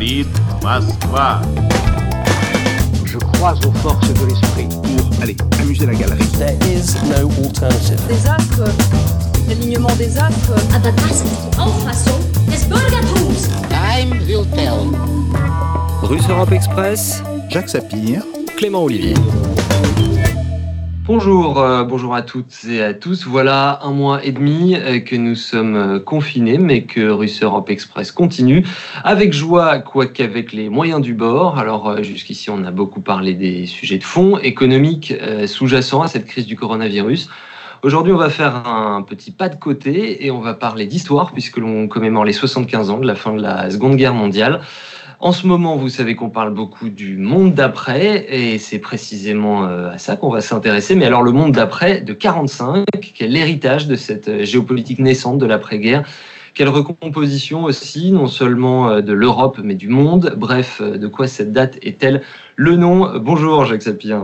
Говорит Москва. Je crois aux forces de l'esprit. Pour aller amuser la galerie. There is no alternative. des astres, l'alignement des astres. Aber das ist die Auffassung des Bürgertums. Time will tell. Russe Europe Express, Jacques Sapir. Clément Olivier. Bonjour, euh, bonjour à toutes et à tous. Voilà un mois et demi euh, que nous sommes euh, confinés, mais que Russe Europe Express continue avec joie, quoique avec les moyens du bord. Alors jusqu'ici, on a beaucoup parlé des sujets de fond économiques sous-jacents à cette crise du coronavirus. Aujourd'hui, on va faire un petit pas de côté et on va parler d'histoire puisque l'on commémore les 75 ans de la fin de la Seconde Guerre mondiale. En ce moment, vous savez qu'on parle beaucoup du monde d'après, et c'est précisément euh, à ça qu'on va s'intéresser. Mais alors, le monde d'après de 45, quel héritage de cette euh, géopolitique naissante de l'après-guerre? Quelle recomposition aussi, non seulement euh, de l'Europe, mais du monde? Bref, de quoi cette date est-elle le nom? Bonjour, Jacques Sapir.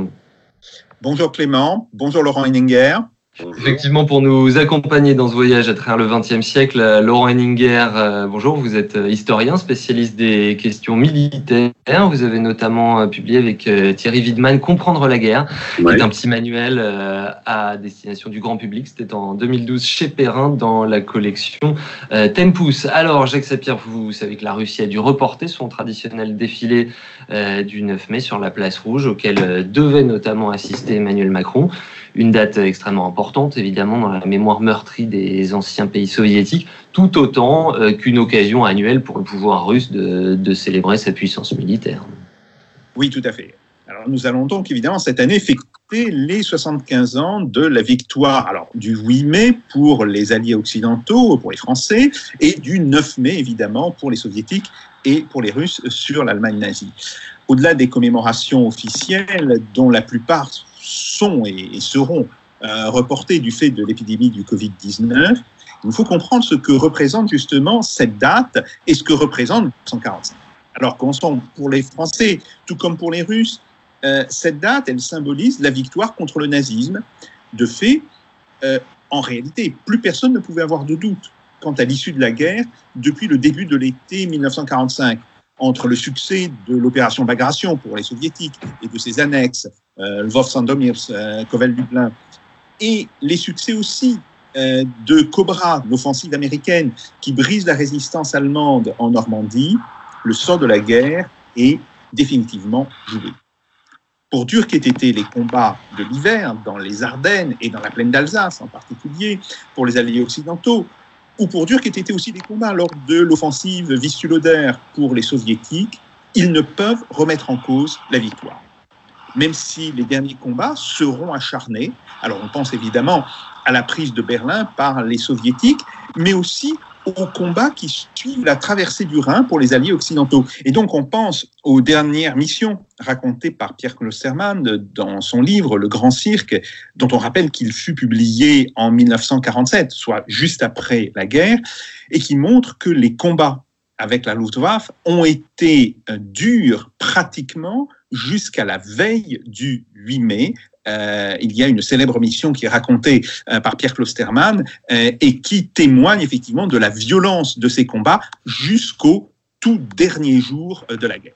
Bonjour Clément. Bonjour Laurent Henninger. Effectivement, pour nous accompagner dans ce voyage à travers le XXe siècle, euh, Laurent Henninger, euh, bonjour, vous êtes euh, historien, spécialiste des questions militaires. Vous avez notamment euh, publié avec euh, Thierry Widman Comprendre la guerre, qui est un petit manuel à destination du grand public. C'était en 2012 chez Perrin dans la collection Tempus. Alors, Jacques Sapir, vous savez que la Russie a dû reporter son traditionnel défilé du 9 mai sur la place rouge, auquel devait notamment assister Emmanuel Macron une date extrêmement importante, évidemment, dans la mémoire meurtrie des anciens pays soviétiques, tout autant euh, qu'une occasion annuelle pour le pouvoir russe de, célébrer sa puissance militaire. Oui, tout à fait. Alors nous allons donc évidemment cette année fêter les 75 ans de la victoire alors du 8 mai pour les alliés occidentaux, pour les Français, et du 9 mai évidemment pour les soviétiques et pour les Russes sur l'Allemagne nazie. Au-delà des commémorations officielles dont la plupart sont et, seront euh, reportées du fait de l'épidémie du Covid-19, il faut comprendre ce que représente justement cette date et ce que représente 1945. Alors pour les Français, tout comme pour les Russes, euh, cette date, elle symbolise la victoire contre le nazisme. De fait, euh, en réalité, plus personne ne pouvait avoir de doute quant à l'issue de la guerre depuis le début de l'été 1945 entre le succès de l'opération Bagration pour les soviétiques et de ses annexes, euh, Lvov, Sandomir, euh, Kovel, Lublin, et les succès aussi euh, de Cobra, l'offensive américaine qui brise la résistance allemande en Normandie, le sort de la guerre est définitivement joué. Pour dur qu'aient été les combats de l'hiver dans les Ardennes et dans la plaine d'Alsace en particulier, pour les alliés occidentaux, ou pour dur qu'aient été aussi les combats lors de l'offensive Vistula-Oder pour les soviétiques, ils ne peuvent remettre en cause la victoire. Même si les derniers combats seront acharnés, alors on pense évidemment à la prise de Berlin par les soviétiques, mais aussi aux combats qui suivent la traversée du Rhin pour les alliés occidentaux. Et donc on pense aux dernières missions racontées par Pierre Klostermann dans son livre Le Grand Cirque, dont on rappelle qu'il fut publié en 1947, soit juste après la guerre, et qui montre que les combats avec la Luftwaffe ont été euh, durs pratiquement jusqu'à la veille du 8 mai, euh, il y a une célèbre mission qui est racontée euh, par Pierre Klostermann euh, et qui témoigne effectivement de la violence de ces combats jusqu'au tout dernier jour de la guerre.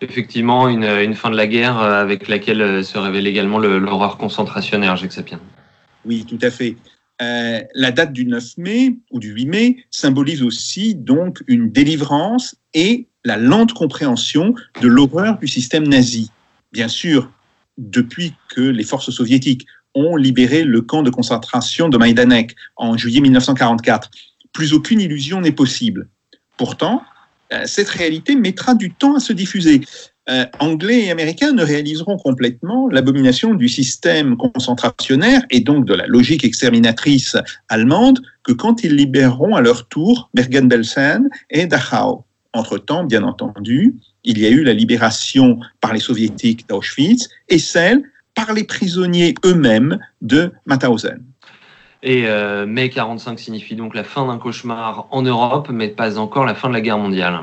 Effectivement, une, une, fin de la guerre avec laquelle se révèle également l'horreur concentrationnaire, Jacques Sapien. Oui, tout à fait. Euh, la date du 9 mai ou du 8 mai symbolise aussi donc une délivrance et la lente compréhension de l'horreur du système nazi. Bien sûr, depuis que les forces soviétiques ont libéré le camp de concentration de Majdanek en juillet 1944. Plus aucune illusion n'est possible. Pourtant, euh, cette réalité mettra du temps à se diffuser. Euh, Anglais et Américains ne réaliseront complètement l'abomination du système concentrationnaire et donc de la logique exterminatrice allemande que quand ils libéreront à leur tour Bergen-Belsen et Dachau. Entre-temps, bien entendu, il y a eu la libération par les soviétiques d'Auschwitz et celle par les prisonniers eux-mêmes de Mauthausen. Et euh, mai 45 signifie donc la fin d'un cauchemar en Europe, mais pas encore la fin de la guerre mondiale.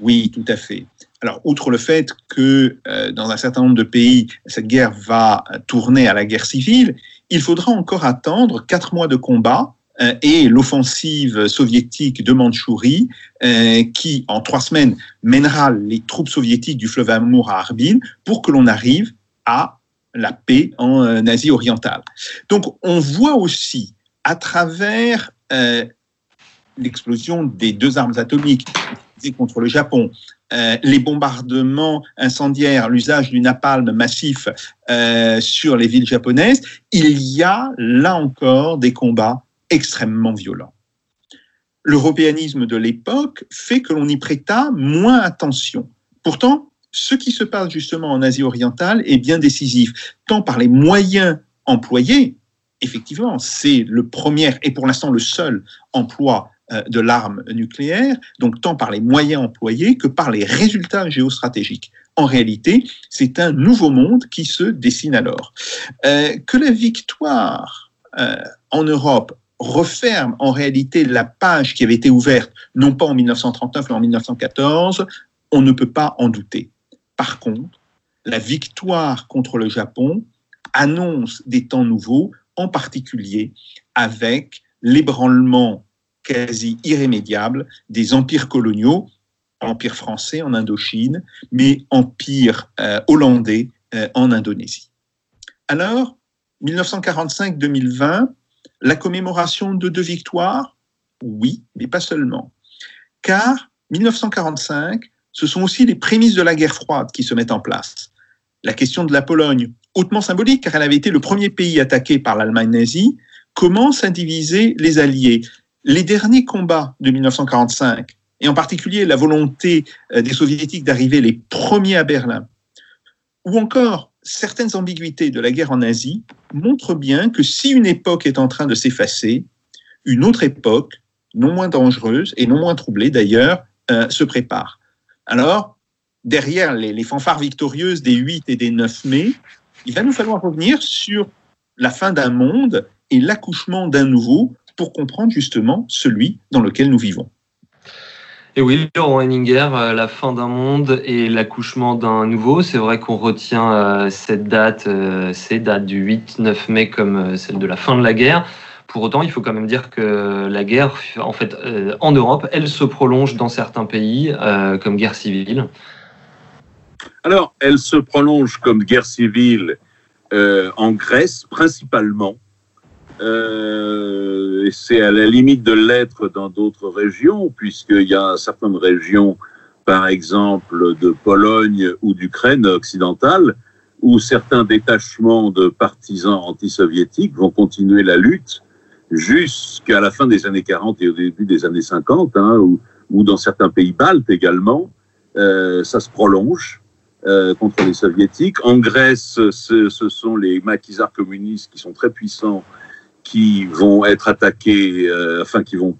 Oui, tout à fait. Alors, outre le fait que euh, dans un certain nombre de pays, cette guerre va tourner à la guerre civile, il faudra encore attendre quatre mois de combat et l'offensive soviétique de Mandchourie, euh, qui en trois semaines mènera les troupes soviétiques du fleuve Amour à Harbin pour que l'on arrive à la paix en euh, Asie orientale. Donc on voit aussi à travers euh, l'explosion des deux armes atomiques contre le Japon, euh, les bombardements incendiaires, l'usage du napalm massif euh, sur les villes japonaises, il y a là encore des combats extrêmement violents. L'européanisme de l'époque fait que l'on y prêta moins attention. Pourtant, ce qui se passe justement en Asie orientale est bien décisif, tant par les moyens employés, effectivement, c'est le premier et pour l'instant le seul emploi euh, de l'arme nucléaire, donc tant par les moyens employés que par les résultats géostratégiques. En réalité, c'est un nouveau monde qui se dessine alors. Euh, que la victoire euh, en Europe referme en réalité la page qui avait été ouverte, non pas en 1939 mais en 1914, on ne peut pas en douter. Par contre, la victoire contre le Japon annonce des temps nouveaux, en particulier avec l'ébranlement quasi irrémédiable des empires coloniaux, empire français en Indochine, mais empire euh, hollandais euh, en Indonésie. Alors, 1945-2020, la commémoration de deux victoires Oui, mais pas seulement. Car 1945, ce sont aussi les prémices de la guerre froide qui se mettent en place. La question de la Pologne, hautement symbolique car elle avait été le premier pays attaqué par l'Allemagne nazie, commence à diviser les Alliés. Les derniers combats de 1945, et en particulier la volonté euh, des soviétiques d'arriver les premiers à Berlin, ou encore certaines ambiguïtés de la guerre en Asie, montrent bien que si une époque est en train de s'effacer, une autre époque, non moins dangereuse et non moins troublée d'ailleurs, euh, se prépare. Alors, derrière les, les, fanfares victorieuses des 8 et des 9 mai, il va nous falloir revenir sur la fin d'un monde et l'accouchement d'un nouveau pour comprendre justement celui dans lequel nous vivons. Et oui, Laurent Henninger, euh, la fin d'un monde et l'accouchement d'un nouveau, c'est vrai qu'on retient euh, cette date, euh, ces dates du 8-9 mai comme celle de la fin de la guerre. Pour autant, il faut quand même dire que la guerre, en fait, en Europe, elle se prolonge dans certains pays comme guerre civile. Alors, elle se prolonge comme guerre civile en Grèce principalement. Euh, et c'est à la limite de l'être dans d'autres régions, puisqu'il y a certaines régions, par exemple de Pologne ou d'Ukraine occidentale, où certains détachements de partisans anti-soviétiques vont continuer la lutte jusqu'à la fin des années 40 et au début des années 50, hein, ou, dans certains pays baltes également. Euh, ça se prolonge. Euh, contre les soviétiques. En Grèce, ce, ce sont les maquisards communistes qui sont très puissants qui vont être attaqués, euh, enfin qui vont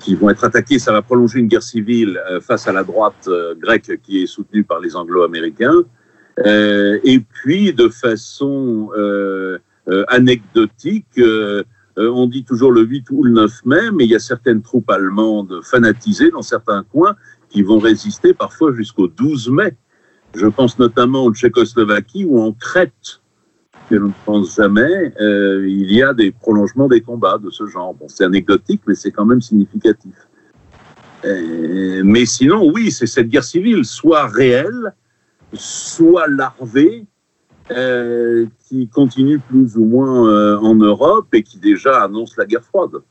qui vont être attaqués. Ça va prolonger une guerre civile euh, face à la droite euh, grecque qui est soutenue par les Anglo-Américains. Et puis, de façon anecdotique, on dit toujours le 8 ou le 9 mai, mais il y a certaines troupes allemandes fanatisées dans certains coins qui vont résister parfois jusqu'au 12 mai. Je pense notamment en Tchécoslovaquie ou en Crète que l'on ne pense jamais, euh, il y a des prolongements des combats de ce genre. Bon, c'est anecdotique, mais c'est quand même significatif. Euh, mais sinon, oui, c'est cette guerre civile, soit réelle, soit larvée, euh, qui continue plus ou moins en Europe et qui déjà annonce la guerre froide.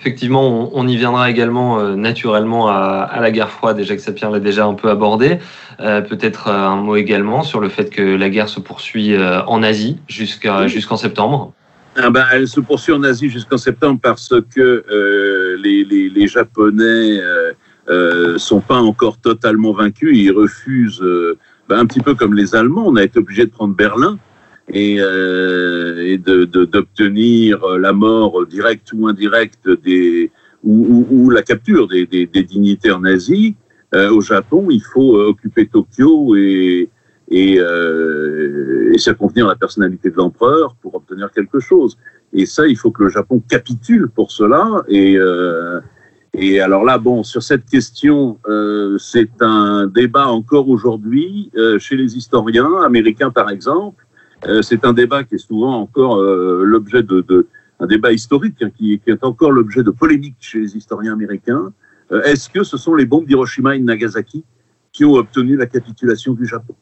Effectivement, on, on, y viendra également euh, naturellement à, à, la guerre froide, et Jacques Sapir l'a déjà un peu abordé. Euh, Peut-être euh, un mot également sur le fait que la guerre se poursuit en Asie jusqu'en septembre. Ah ben, elle se poursuit en Asie jusqu'en septembre parce que les, les, les, Japonais euh, sont pas encore totalement vaincus. Ils refusent, ben, un petit peu comme les Allemands. On a été obligé de prendre Berlin et, euh, d'obtenir de, la mort directe ou indirecte des, ou, la capture des, en Asie. Euh, au Japon, il faut euh, occuper Tokyo et, et, euh, et circonvenir la personnalité de l'empereur pour obtenir quelque chose. Et ça, il faut que le Japon capitule pour cela. Et, euh, et alors là, bon, sur cette question, euh, c'est un débat encore aujourd'hui euh, chez les historiens américains, par exemple. Euh, c'est un débat qui est souvent encore euh, l'objet de, de, un débat historique hein, qui, est encore l'objet de polémiques chez les historiens américains. Euh, Est-ce que ce sont les bombes d'Hiroshima et de Nagasaki qui ont obtenu la capitulation du Japon?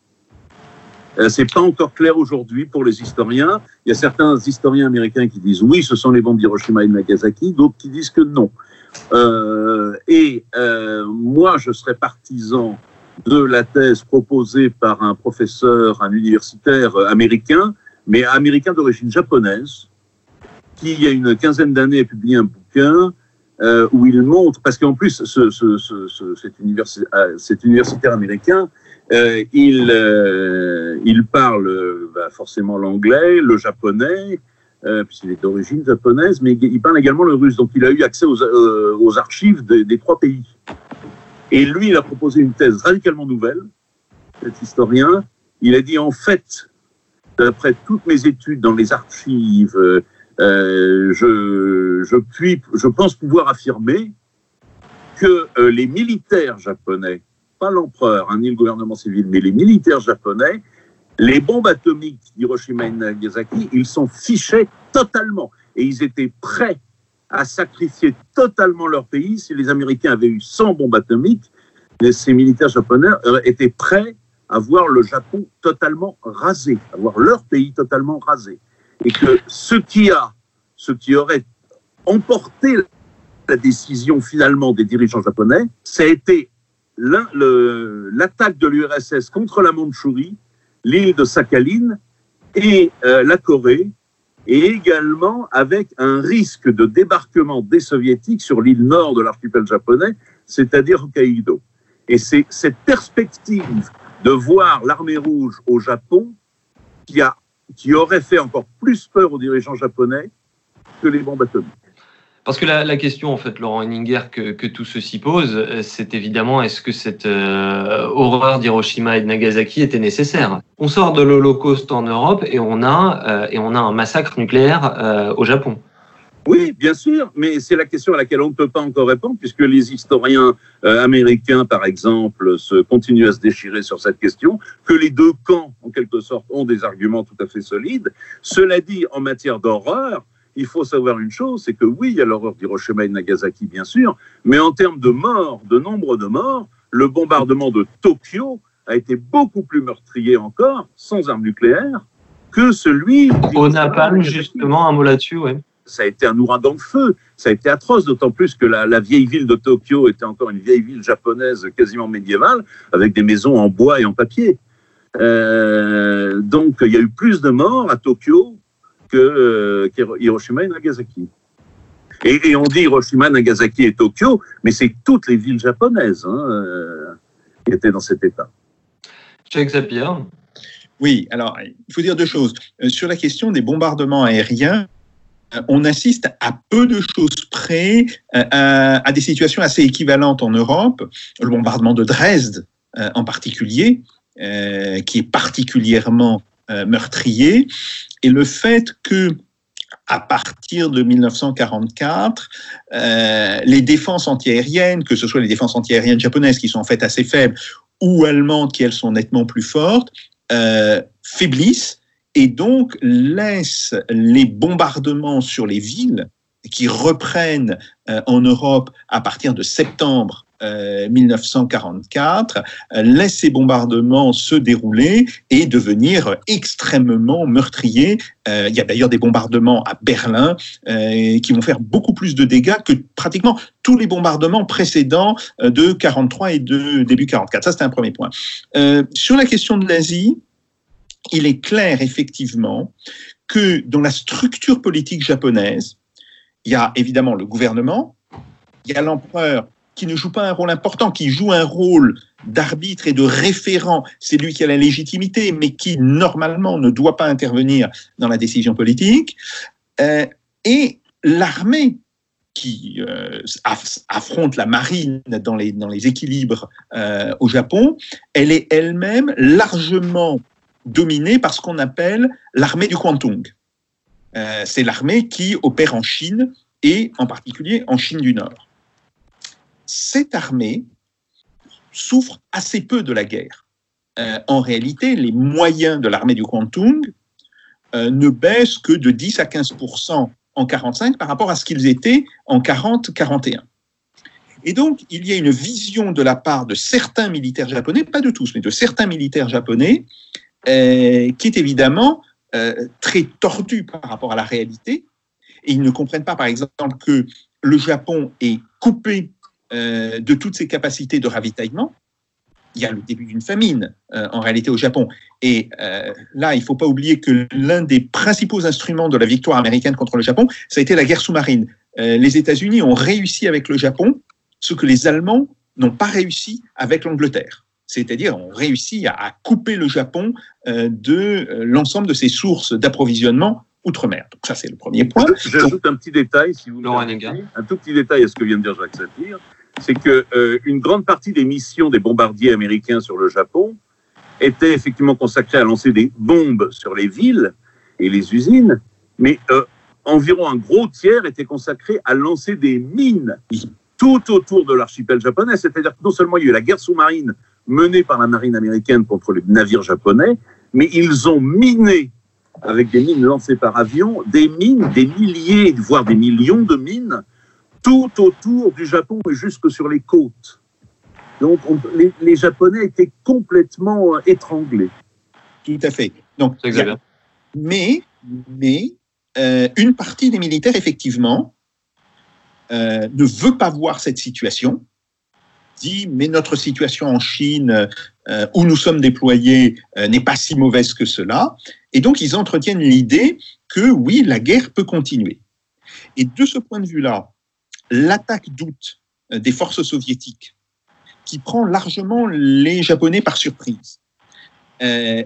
C'est pas encore clair aujourd'hui pour les historiens. Il y a certains historiens américains qui disent oui, ce sont les bombes d'Hiroshima et de Nagasaki, d'autres qui disent que non. Et moi, je serais partisan de la thèse proposée par un professeur, un universitaire américain, mais américain d'origine japonaise, qui, il y a une quinzaine d'années, a publié un bouquin euh, où il montre, parce qu'en plus, ce, ce, ce, ce- cet, euh, cet universitaire américain, euh, il, il parle bah, forcément l'anglais, le japonais, puisqu'il est d'origine japonaise, mais il parle également le russe. Donc il a eu accès aux, archives des trois pays. Et lui, il a proposé une thèse radicalement nouvelle, cet historien. Il a dit en fait, d'après toutes mes études dans les archives, euh, euh, je, puis, je pense pouvoir affirmer que euh, les militaires japonais, pas l'empereur, hein, ni le gouvernement civil, mais les militaires japonais, les bombes atomiques d'Hiroshima et Nagasaki, ils s'en fichaient totalement. Et ils étaient prêts à sacrifier totalement leur pays. Si les Américains avaient eu 100 bombes atomiques, ces militaires japonais étaient prêts à voir le Japon totalement rasé, à voir leur pays totalement rasé. Et que ce qui a, ce qui aurait emporté la décision finalement des dirigeants japonais, ça a été l'attaque de l'URSS contre la Mandchourie, l'île de Sakhalin et euh, la Corée, et également avec un risque de débarquement des soviétiques sur l'île nord de l'archipel japonais, c'est-à-dire Hokkaido. Et c'est cette perspective de voir l'armée rouge au Japon qui, a, qui aurait fait encore plus peur aux dirigeants japonais que les bombes atomiques. Parce que la, question, en fait, Laurent Henninger, que, tout ceci pose, euh, c'est évidemment est-ce que cette euh, horreur d'Hiroshima et de Nagasaki était nécessaire? On sort de l'Holocauste en Europe et on a, euh, et on a un massacre nucléaire euh, au Japon. Oui, bien sûr, mais c'est la question à laquelle on ne peut pas encore répondre, puisque les historiens euh, américains, par exemple, se continuent à se déchirer sur cette question, que les deux camps, en quelque sorte, ont des arguments tout à fait solides. Cela dit, en matière d'horreur, il faut savoir une chose, c'est que oui, il y a l'horreur d'Hiroshima et de Nagasaki, bien sûr, mais en termes de morts, de nombre de morts, le bombardement de Tokyo a été beaucoup plus meurtrier encore, sans armes nucléaires, que celui... Au napalm, justement, un mot là-dessus, ouais. ça a été un ouragan de feu, ça a été atroce, d'autant plus que la, la vieille ville de Tokyo était encore une vieille ville japonaise quasiment médiévale, avec des maisons en bois et en papier. Euh, donc il y a eu plus de morts à Tokyo que euh, qu'Hiroshima et Nagasaki. Et, et on dit Hiroshima, Nagasaki et Tokyo, mais c'est toutes les villes japonaises hein, euh, qui étaient dans cet état. Cheikh Zapier. Oui, alors il faut dire deux choses. Euh, sur la question des bombardements aériens, on assiste à peu de choses près à, à des situations assez équivalentes en Europe. Le bombardement de Dresde euh, en particulier, euh, qui est particulièrement meurtrier, et le fait que à partir de 1944, euh, les défenses antiaériennes, que ce soit les défenses antiaériennes japonaises qui sont en fait assez faibles, ou allemandes qui elles sont nettement plus fortes, euh, faiblissent et donc laissent les bombardements sur les villes qui reprennent euh, en Europe à partir de septembre euh, 1944, euh, laissent ces bombardements se dérouler et devenir extrêmement meurtriers. Euh, il y a d'ailleurs des bombardements à Berlin euh, qui vont faire beaucoup plus de dégâts que pratiquement tous les bombardements précédents euh, de 43 et de début 44. Ça, c'est un premier point. Sur la question de l'Asie, il est clair effectivement que dans la structure politique japonaise, il y a évidemment le gouvernement, il y a l'empereur qui ne joue pas un rôle important, qui joue un rôle d'arbitre et de référent. C'est lui qui a la légitimité, mais qui normalement ne doit pas intervenir dans la décision politique. Euh, et l'armée qui euh, aff- affronte la marine dans les, équilibres euh, au Japon, elle est elle-même largement dominée par ce qu'on appelle l'armée du Kwantung. C'est l'armée qui opère en Chine et en particulier en Chine du Nord. Cette armée souffre assez peu de la guerre. Euh, en réalité, les moyens de l'armée du Kwantung euh, ne baissent que de 10 à 15% en 45 par rapport à ce qu'ils étaient en 40-41. Et donc, il y a une vision de la part de certains militaires japonais, pas de tous, mais de certains militaires japonais, euh, qui est évidemment très tordue par rapport à la réalité. Et ils ne comprennent pas, par exemple, que le Japon est coupé euh, de toutes ses capacités de ravitaillement. Il y a le début d'une famine euh, en réalité au Japon. Et euh, là, il ne faut pas oublier que l'un des principaux instruments de la victoire américaine contre le Japon, ça a été la guerre sous-marine. Euh, les États-Unis ont réussi avec le Japon ce que les Allemands n'ont pas réussi avec l'Angleterre. C'est-à-dire ont réussi à, à couper le Japon euh, de euh, l'ensemble de ses sources d'approvisionnement outre-mer. Donc ça, c'est le premier point. J'ajoute un petit détail, si vous. Hennigan. un tout petit détail à ce que vient de dire Jacques Sapir, c'est que euh, une grande partie des missions des bombardiers américains sur le Japon étaient effectivement consacrées à lancer des bombes sur les villes et les usines, mais euh, environ un gros tiers était consacré à lancer des mines tout autour de l'archipel japonais. C'est-à-dire que non seulement il y a eu la guerre sous-marine menée par la marine américaine contre les navires japonais, mais ils ont miné avec des mines lancées par avion, des mines, des milliers, voire des millions de mines, tout autour du Japon et jusque sur les côtes. Donc on- les, les Japonais étaient complètement euh, étranglés. Tout à fait. Donc, a- mais, mais euh, une partie des militaires, effectivement, euh, ne veut pas voir cette situation, dit mais notre situation en Chine, euh, où nous sommes déployés, euh, n'est pas si mauvaise que cela. Et donc, ils entretiennent l'idée que oui, la guerre peut continuer. Et de ce point de vue-là, l'attaque d'août euh, des forces soviétiques, qui prend largement les Japonais par surprise, euh,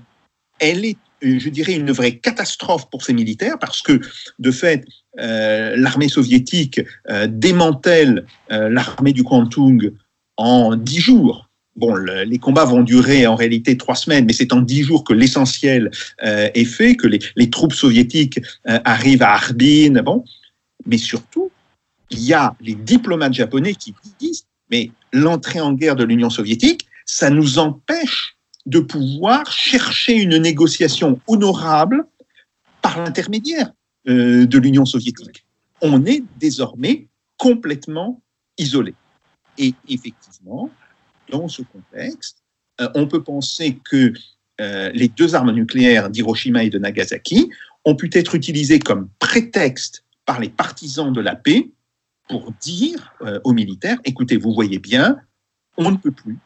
elle est, euh, je dirais, une vraie catastrophe pour ces militaires parce que, de fait, l'armée soviétique démantèle l'armée du Kwantung en dix jours. Bon, le- les combats vont durer en réalité trois semaines, mais c'est en dix jours que l'essentiel est fait, que les, les troupes soviétiques arrivent à Harbin. Bon, mais surtout, il y a les diplomates japonais qui disent mais l'entrée en guerre de l'Union soviétique, ça nous empêche de pouvoir chercher une négociation honorable par l'intermédiaire euh, de l'Union soviétique. On est désormais complètement isolé. Et effectivement, dans ce contexte, euh, on peut penser que euh, les deux armes nucléaires d'Hiroshima et de Nagasaki ont pu être utilisées comme prétexte par les partisans de la paix pour dire euh, aux militaires, écoutez, vous voyez bien, on ne peut plus,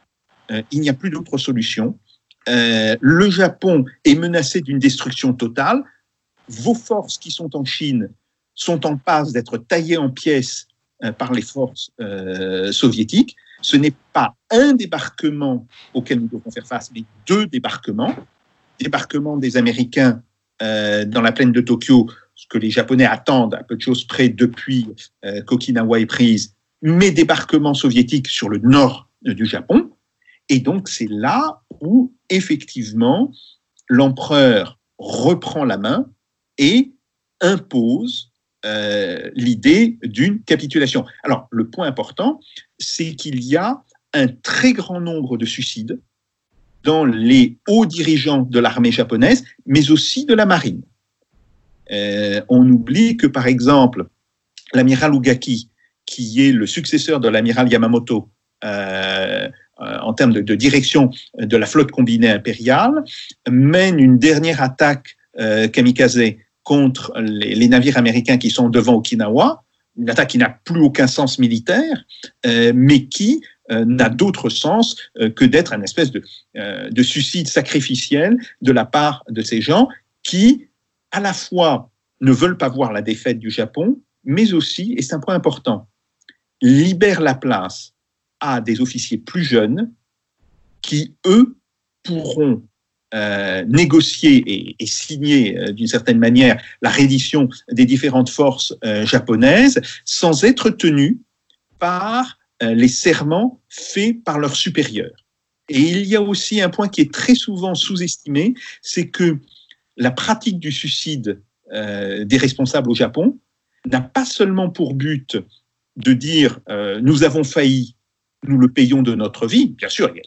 euh, il n'y a plus d'autre solution, euh, le Japon est menacé d'une destruction totale, vos forces qui sont en Chine sont en passe d'être taillées en pièces par les forces soviétiques. Ce n'est pas un débarquement auquel nous devons faire face, mais deux débarquements. Débarquement des Américains dans la plaine de Tokyo, ce que les Japonais attendent à peu de choses près depuis euh, qu'Okinawa est prise, mais débarquement soviétique sur le nord euh, du Japon. Et donc c'est là où effectivement l'empereur reprend la main et impose euh, l'idée d'une capitulation. Alors, le point important, c'est qu'il y a un très grand nombre de suicides dans les hauts dirigeants de l'armée japonaise, mais aussi de la marine. Euh, on oublie que, par exemple, l'amiral Ugaki, qui est le successeur de l'amiral Yamamoto euh, euh, en termes de, direction de la flotte combinée impériale, mène une dernière attaque kamikaze contre les, navires américains qui sont devant Okinawa, une attaque qui n'a plus aucun sens militaire, mais qui n'a d'autre sens que d'être un espèce de, suicide sacrificiel de la part de ces gens qui, à la fois, ne veulent pas voir la défaite du Japon, mais aussi, et c'est un point important, libèrent la place à des officiers plus jeunes qui, eux, pourront euh, négocier et, signer euh, d'une certaine manière la reddition des différentes forces euh, japonaises sans être tenus par les serments faits par leurs supérieurs. Et il y a aussi un point qui est très souvent sous-estimé, c'est que la pratique du suicide euh, des responsables au Japon n'a pas seulement pour but de dire euh, nous avons failli, nous le payons de notre vie. Bien sûr, il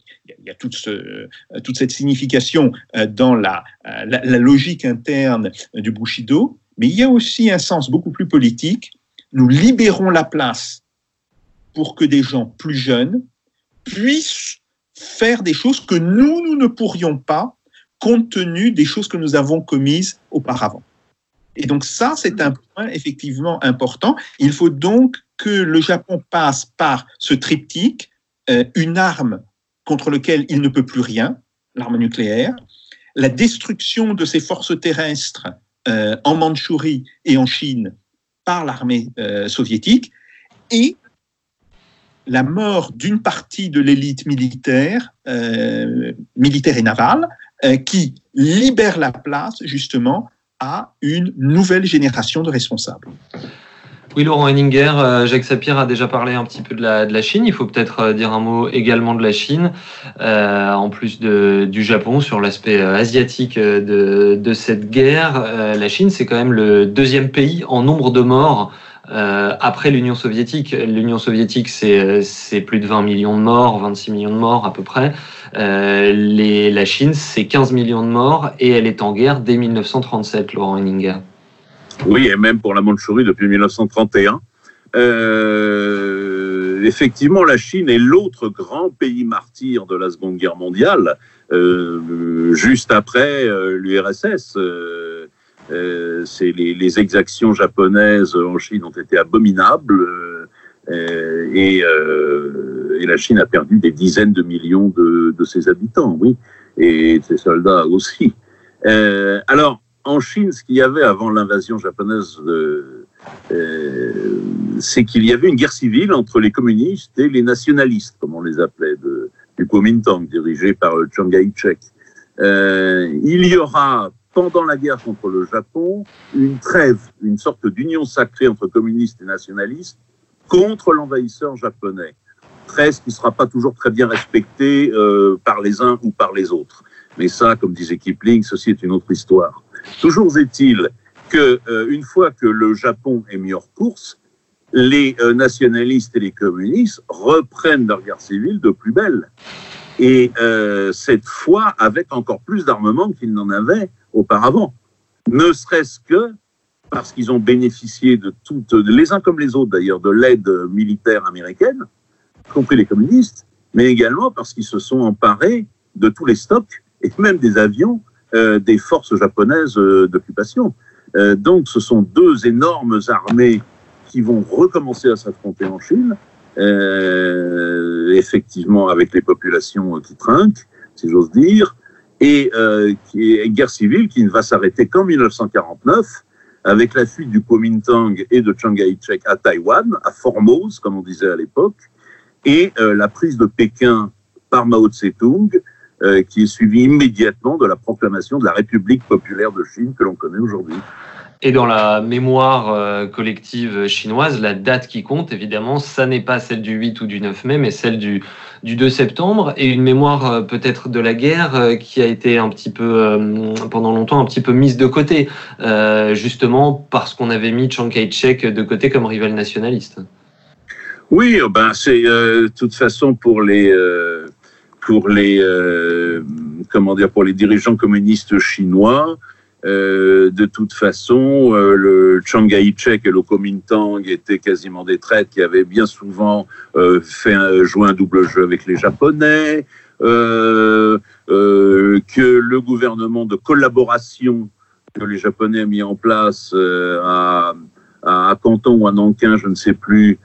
y a, a toute, ce, toute, cette signification dans la, la, la logique interne du Bushido, mais il y a aussi un sens beaucoup plus politique. Nous libérons la place pour que des gens plus jeunes puissent faire des choses que nous, nous ne pourrions pas compte tenu des choses que nous avons commises auparavant. Et donc ça, c'est un point effectivement important. Il faut donc que le Japon passe par ce triptyque, euh, une arme contre laquelle il ne peut plus rien, l'arme nucléaire, la destruction de ses forces terrestres euh, en Mandchourie et en Chine par l'armée euh, soviétique, et la mort d'une partie de l'élite militaire, militaire et navale, euh, qui libère la place justement à une nouvelle génération de responsables. Oui, Laurent Henninger, euh, Jacques Sapir a déjà parlé un petit peu de la, Chine. Il faut peut-être euh, dire un mot également de la Chine, en plus du Japon, sur l'aspect asiatique de, cette guerre. La Chine, c'est quand même le deuxième pays en nombre de morts après l'Union soviétique. L'Union soviétique, c'est plus de 20 millions de morts, 26 millions de morts à peu près. Euh, la Chine, c'est 15 millions de morts et elle est en guerre dès 1937, Laurent Henninger. Oui, et même pour la Mandchourie depuis 1931. Euh, effectivement, la Chine est l'autre grand pays martyr de la Seconde Guerre mondiale, euh, juste après l'URSS. Les, exactions japonaises en Chine ont été abominables et, euh, et, la Chine a perdu des dizaines de millions de, de ses habitants, oui, et ses soldats aussi. alors, en Chine, ce qu'il y avait avant l'invasion japonaise, euh, c'est qu'il y avait une guerre civile entre les communistes et les nationalistes, comme on les appelait, du Kuomintang, dirigé par Chiang Kai-shek. Euh, il y aura, pendant la guerre contre le Japon, une trêve, une sorte d'union sacrée entre communistes et nationalistes contre l'envahisseur japonais. Trêve qui ne sera pas toujours très bien respectée euh, par les uns ou par les autres. Mais ça, comme disait Kipling, ceci est une autre histoire. Toujours est-il que euh, une fois que le Japon est mis hors course, les euh, nationalistes et les communistes reprennent leur guerre civile de plus belle. Et cette fois avec encore plus d'armement qu'ils n'en avaient auparavant. Ne serait-ce que parce qu'ils ont bénéficié de toutes, les uns comme les autres d'ailleurs, de l'aide militaire américaine, y compris les communistes, mais également parce qu'ils se sont emparés de tous les stocks et même des avions euh, des forces japonaises euh, d'occupation. Euh, donc, ce sont deux énormes armées qui vont recommencer à s'affronter en Chine, effectivement avec les populations qui trinquent, si j'ose dire, et qui est une guerre civile qui ne va s'arrêter qu'en 1949 avec la fuite du Kuomintang et de Chiang Kai-shek à Taïwan, à Formose, comme on disait à l'époque, et la prise de Pékin par Mao Tse-tung, euh, qui est suivi immédiatement de la proclamation de la République populaire de Chine que l'on connaît aujourd'hui. Et dans la mémoire euh, collective chinoise, la date qui compte, évidemment, ça n'est pas celle du 8 ou du 9 mai, mais celle du, du 2 septembre, et une mémoire euh, peut-être de la guerre euh, qui a été un petit peu, pendant longtemps, un petit peu mise de côté, justement parce qu'on avait mis Chiang Kai-shek de côté comme rival nationaliste. Oui, ben c'est de toute façon pour les pour les comment dire pour les dirigeants communistes chinois. Euh, de toute façon, euh, le Chiang Kai-shek et le Kuomintang étaient quasiment des traîtres qui avaient bien souvent euh, fait un, joué un double jeu avec les Japonais, que le gouvernement de collaboration que les Japonais ont mis en place à, à, Canton ou à Nankin, je ne sais plus,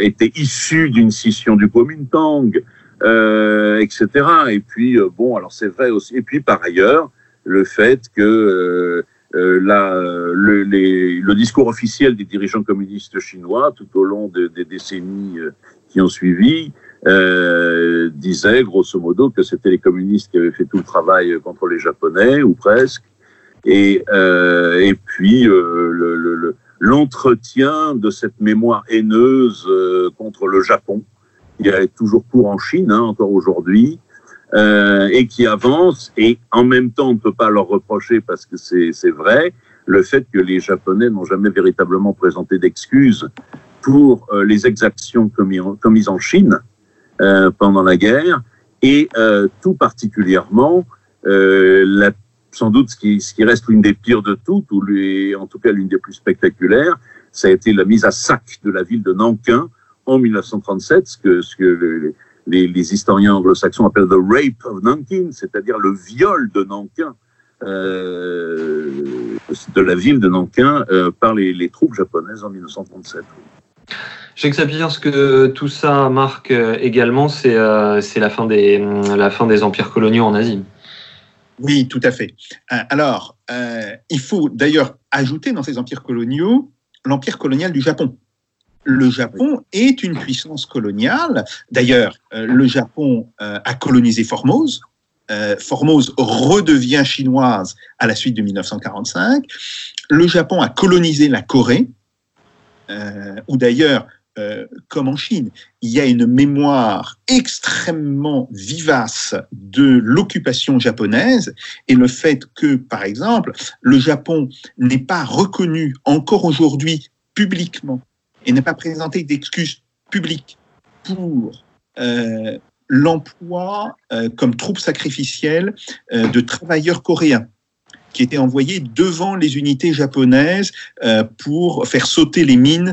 était issu d'une scission du Kuomintang etc. Et puis bon, alors c'est vrai aussi. Et puis par ailleurs, le fait que euh, euh la, le, discours officiel des dirigeants communistes chinois tout au long de, des décennies qui ont suivi euh, disait grosso modo que c'était les communistes qui avaient fait tout le travail contre les Japonais ou presque. Et, euh, puis le, l'entretien de cette mémoire haineuse contre le Japon qui est toujours court en Chine, hein, encore aujourd'hui, euh, et qui avance. Et en même temps, on ne peut pas leur reprocher, parce que c'est vrai, le fait que les Japonais n'ont jamais véritablement présenté d'excuses pour euh, les exactions commises en, Chine euh, pendant la guerre, et euh, tout particulièrement la sans doute ce qui, ce qui reste l'une des pires de toutes, ou en tout cas l'une des plus spectaculaires, ça a été la mise à sac de la ville de Nankin en 1937, ce que, ce que les, les, historiens anglo-saxons appellent the rape of Nankin, c'est-à-dire le viol de Nankin, euh, de la ville de Nankin euh, par les, les, troupes japonaises en 1937. Jacques Sapir, ce que tout ça marque euh, également, c'est euh, la, fin des, la fin des empires coloniaux en Asie. Oui, tout à fait. Alors, euh, il faut d'ailleurs ajouter dans ces empires coloniaux l'empire colonial du Japon. Le Japon est une puissance coloniale. D'ailleurs, euh, le Japon euh, a colonisé Formose. Euh, Formose redevient chinoise à la suite de 1945. Le Japon a colonisé la Corée, où d'ailleurs comme en Chine, il y a une mémoire extrêmement vivace de l'occupation japonaise et le fait que, par exemple, le Japon n'est pas reconnu encore aujourd'hui publiquement et n'a pas présenté d'excuses publiques pour euh, l'emploi euh, comme troupe sacrificielle euh, de travailleurs coréens qui étaient envoyés devant les unités japonaises pour faire sauter les mines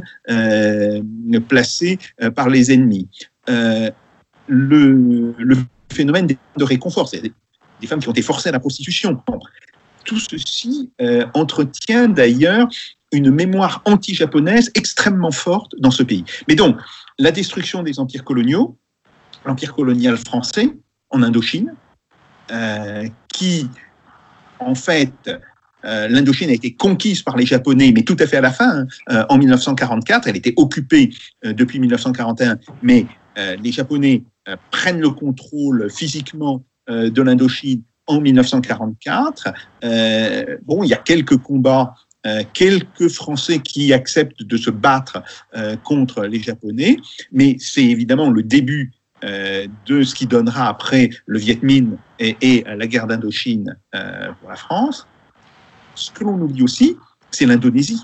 placées par les ennemis. Le, le, phénomène de réconfort, c'est des, femmes qui ont été forcées à la prostitution. Tout ceci entretient d'ailleurs une mémoire anti-japonaise extrêmement forte dans ce pays. Mais donc, la destruction des empires coloniaux, l'empire colonial français en Indochine, euh, qui en fait, euh, l'Indochine a été conquise par les Japonais, mais tout à fait à la fin, hein, euh, en 1944. Elle était occupée depuis 1941, mais les Japonais prennent le contrôle physiquement de l'Indochine en 1944. bon, il y a quelques combats. Quelques Français qui acceptent de se battre contre les Japonais, mais c'est évidemment le début euh, de ce qui donnera après le Viet Minh et, la guerre d'Indochine euh, pour la France. Ce que l'on oublie aussi, c'est l'Indonésie.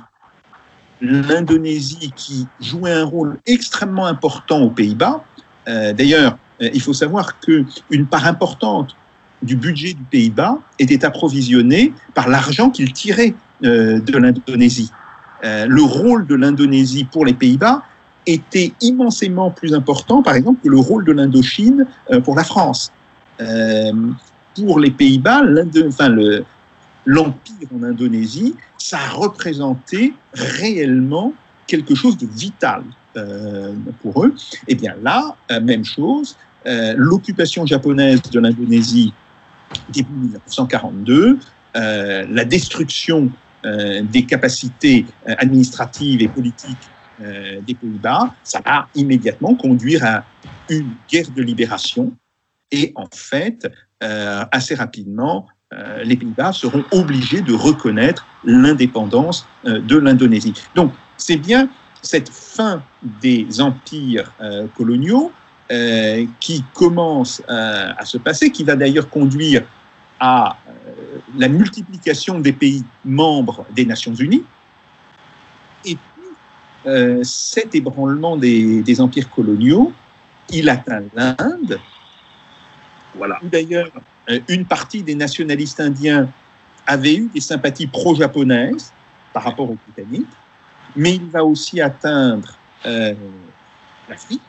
L'Indonésie qui jouait un rôle extrêmement important aux Pays-Bas. Euh, D'ailleurs, il faut savoir qu'une part importante du budget du Pays-Bas était approvisionnée par l'argent qu'il tirait de l'Indonésie. le rôle de l'Indonésie pour les Pays-Bas était immensément plus important, par exemple, que le rôle de l'Indochine euh, pour la France. Euh, pour les Pays-Bas, l'empire en Indonésie, ça représentait réellement quelque chose de vital euh, pour eux. Et bien là, euh, même chose, euh, l'occupation japonaise de l'Indonésie début 1942, la destruction des capacités administratives et politiques euh, des Pays-Bas, ça va immédiatement conduire à une guerre de libération. Et en fait, euh, assez rapidement, euh, les Pays-Bas seront obligés de reconnaître l'indépendance euh, de l'Indonésie. Donc, c'est bien cette fin des empires euh, coloniaux euh, qui commence à se passer, qui va d'ailleurs conduire à la multiplication des pays membres des Nations Unies. Et euh, cet ébranlement des, empires coloniaux, il atteint l'Inde, voilà. d'ailleurs euh, une partie des nationalistes indiens avait eu des sympathies pro-japonaises par rapport aux Britanniques, mais il va aussi atteindre euh, l'Afrique.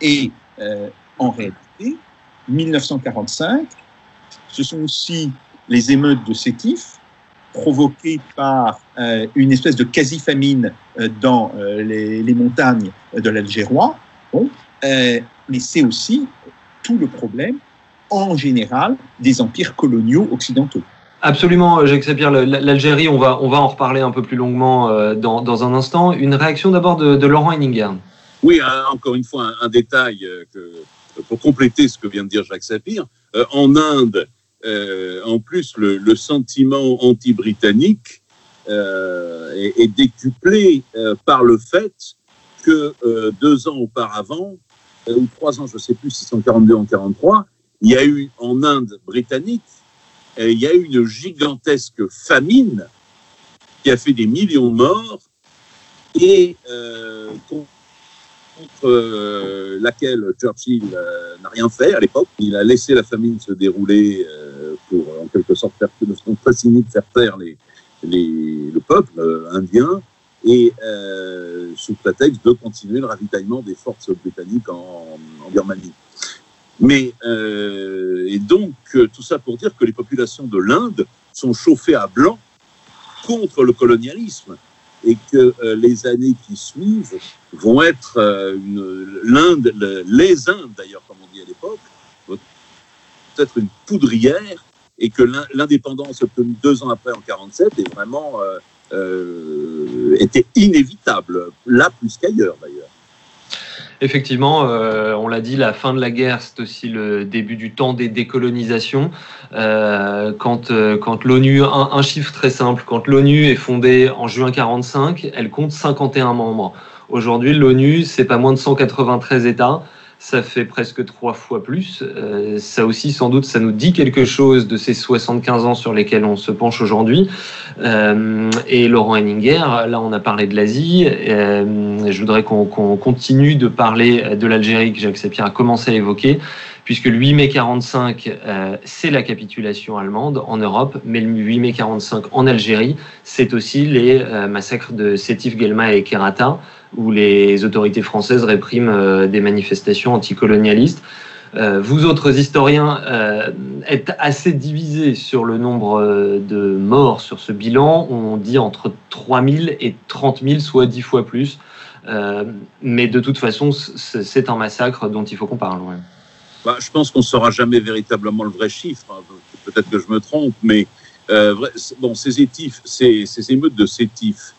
Et euh, en réalité, 1945, ce sont aussi les émeutes de Sétif, provoquée par euh, une espèce de quasi-famine euh, dans euh, les, les, montagnes de l'Algérois. Bon, mais c'est aussi tout le problème, en général, des empires coloniaux occidentaux. Absolument, Jacques Sapir. L'Algérie, on va, on va en reparler un peu plus longuement dans, dans un instant. Une réaction d'abord de, de, Laurent Henninger. Oui, encore une fois, un, un détail que, pour compléter ce que vient de dire Jacques Sapir. en Inde, euh, en plus, le, sentiment anti-britannique euh, est, décuplé euh, par le fait que deux ans auparavant, ou trois ans, je ne sais plus si c'est en 42 ou en 43, il y a eu en Inde britannique, il y a eu une gigantesque famine qui a fait des millions de morts et contre laquelle Churchill n'a rien fait à l'époque. Il a laissé la famine se dérouler pour en quelque sorte faire de façon très cynique faire taire le peuple euh, indien et euh, sous prétexte de continuer le ravitaillement des forces britanniques en, Birmanie. Mais euh, et donc euh, tout ça pour dire que les populations de l'Inde sont chauffées à blanc contre le colonialisme et que euh, les années qui suivent vont être euh, l'Inde, le- les Indes d'ailleurs comme on dit à l'époque, vont être une poudrière et que l'in- l'indépendance obtenue deux ans après en 47 est vraiment euh, euh, était inévitable là plus qu'ailleurs d'ailleurs. Effectivement, euh, on l'a dit, la fin de la guerre, c'est aussi le début du temps des décolonisations. Quand quand l'ONU, un, un chiffre très simple, quand l'ONU est fondée en juin 45, elle compte 51 membres. Aujourd'hui, l'ONU, c'est pas moins de 193 États. Ça fait presque trois fois plus. Euh, ça aussi, sans doute, ça nous dit quelque chose de ces 75 ans sur lesquels on se penche aujourd'hui. Euh, et Laurent Henninger, là, on a parlé de l'Asie. Euh, je voudrais qu'on continue de parler de l'Algérie que Jacques Sapir a commencé à évoquer, puisque le 8 mai 45, euh, c'est la capitulation allemande en Europe, mais le 8 mai 45 en Algérie, c'est aussi les massacres de Sétif, Guelma et Kerata, où les autorités françaises répriment euh, des manifestations anticolonialistes. Euh, vous autres historiens euh, êtes assez divisés sur le nombre de morts sur ce bilan. On dit entre 3 000 et 30 000, soit 10 fois plus. Mais de toute façon, c'est un massacre dont il faut qu'on parle. Bah, je pense qu'on ne saura jamais véritablement le vrai chiffre. hein. Peut-être que je me trompe, mais bon, ces, étifs, ces, ces émeutes de Sétif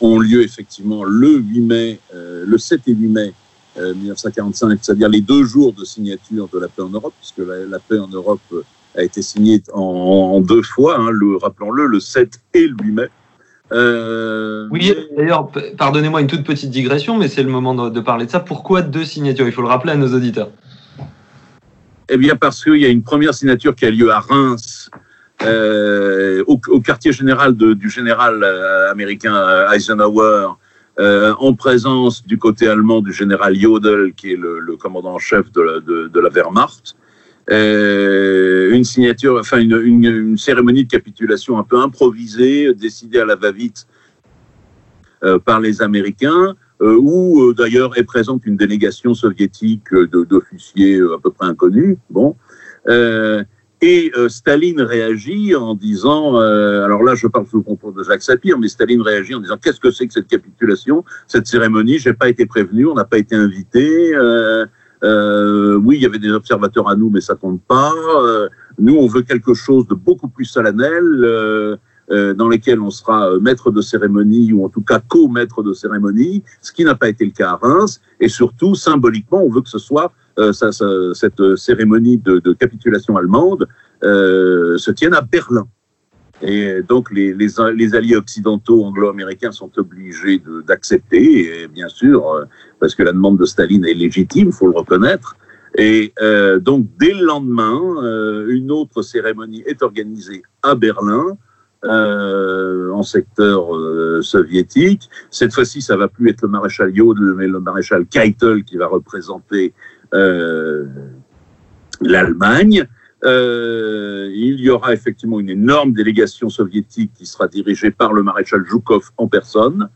ont lieu effectivement le 8 mai, euh, le 7 et 8 mai euh, 1945, c'est-à-dire les deux jours de signature de la paix en Europe, puisque la, la paix en Europe euh, a été signée en, en deux fois, hein, le, rappelons-le, le 7 et le 8 mai. Euh, Oui, d'ailleurs, pardonnez-moi une toute petite digression, mais c'est le moment de, de parler de ça. Pourquoi deux signatures? Il faut le rappeler à nos auditeurs. Eh bien, parce qu'il y a une première signature qui a lieu à Reims, euh, au, quartier général du général euh, américain euh, Eisenhower, en présence du côté allemand du général Jodl, qui est le, commandant en chef de la, Wehrmacht. Une signature, enfin une, cérémonie de capitulation un peu improvisée, décidée à la va-vite par les Américains, où d'ailleurs est présente une délégation soviétique d'officiers à peu près inconnus. Bon. Et euh, Staline réagit en disant, euh, alors là je parle sous le contrôle de Jacques Sapir, mais Staline réagit en disant qu'est-ce que c'est que cette capitulation, cette cérémonie, j'ai pas été prévenu, on n'a pas été invité. Euh, oui, il y avait des observateurs à nous, mais ça compte pas. Nous, on veut quelque chose de beaucoup plus solennel. Dans lesquels on sera maître de cérémonie ou en tout cas co-maître de cérémonie, ce qui n'a pas été le cas à Reims. Et surtout, symboliquement, on veut que ce soit ça, cette euh, cérémonie de, capitulation allemande euh, se tienne à Berlin. Et donc les, alliés occidentaux anglo-américains sont obligés d'accepter, bien sûr, euh, parce que la demande de Staline est légitime, faut le reconnaître. Et euh, donc dès le lendemain, euh, une autre cérémonie est organisée à Berlin, euh, en secteur euh, soviétique. Cette fois-ci, ça va plus être le maréchal Jodl, mais le maréchal Keitel qui va représenter euh, l'Allemagne. Euh, il y aura effectivement une énorme délégation soviétique qui sera dirigée par le maréchal Zhukov en personne.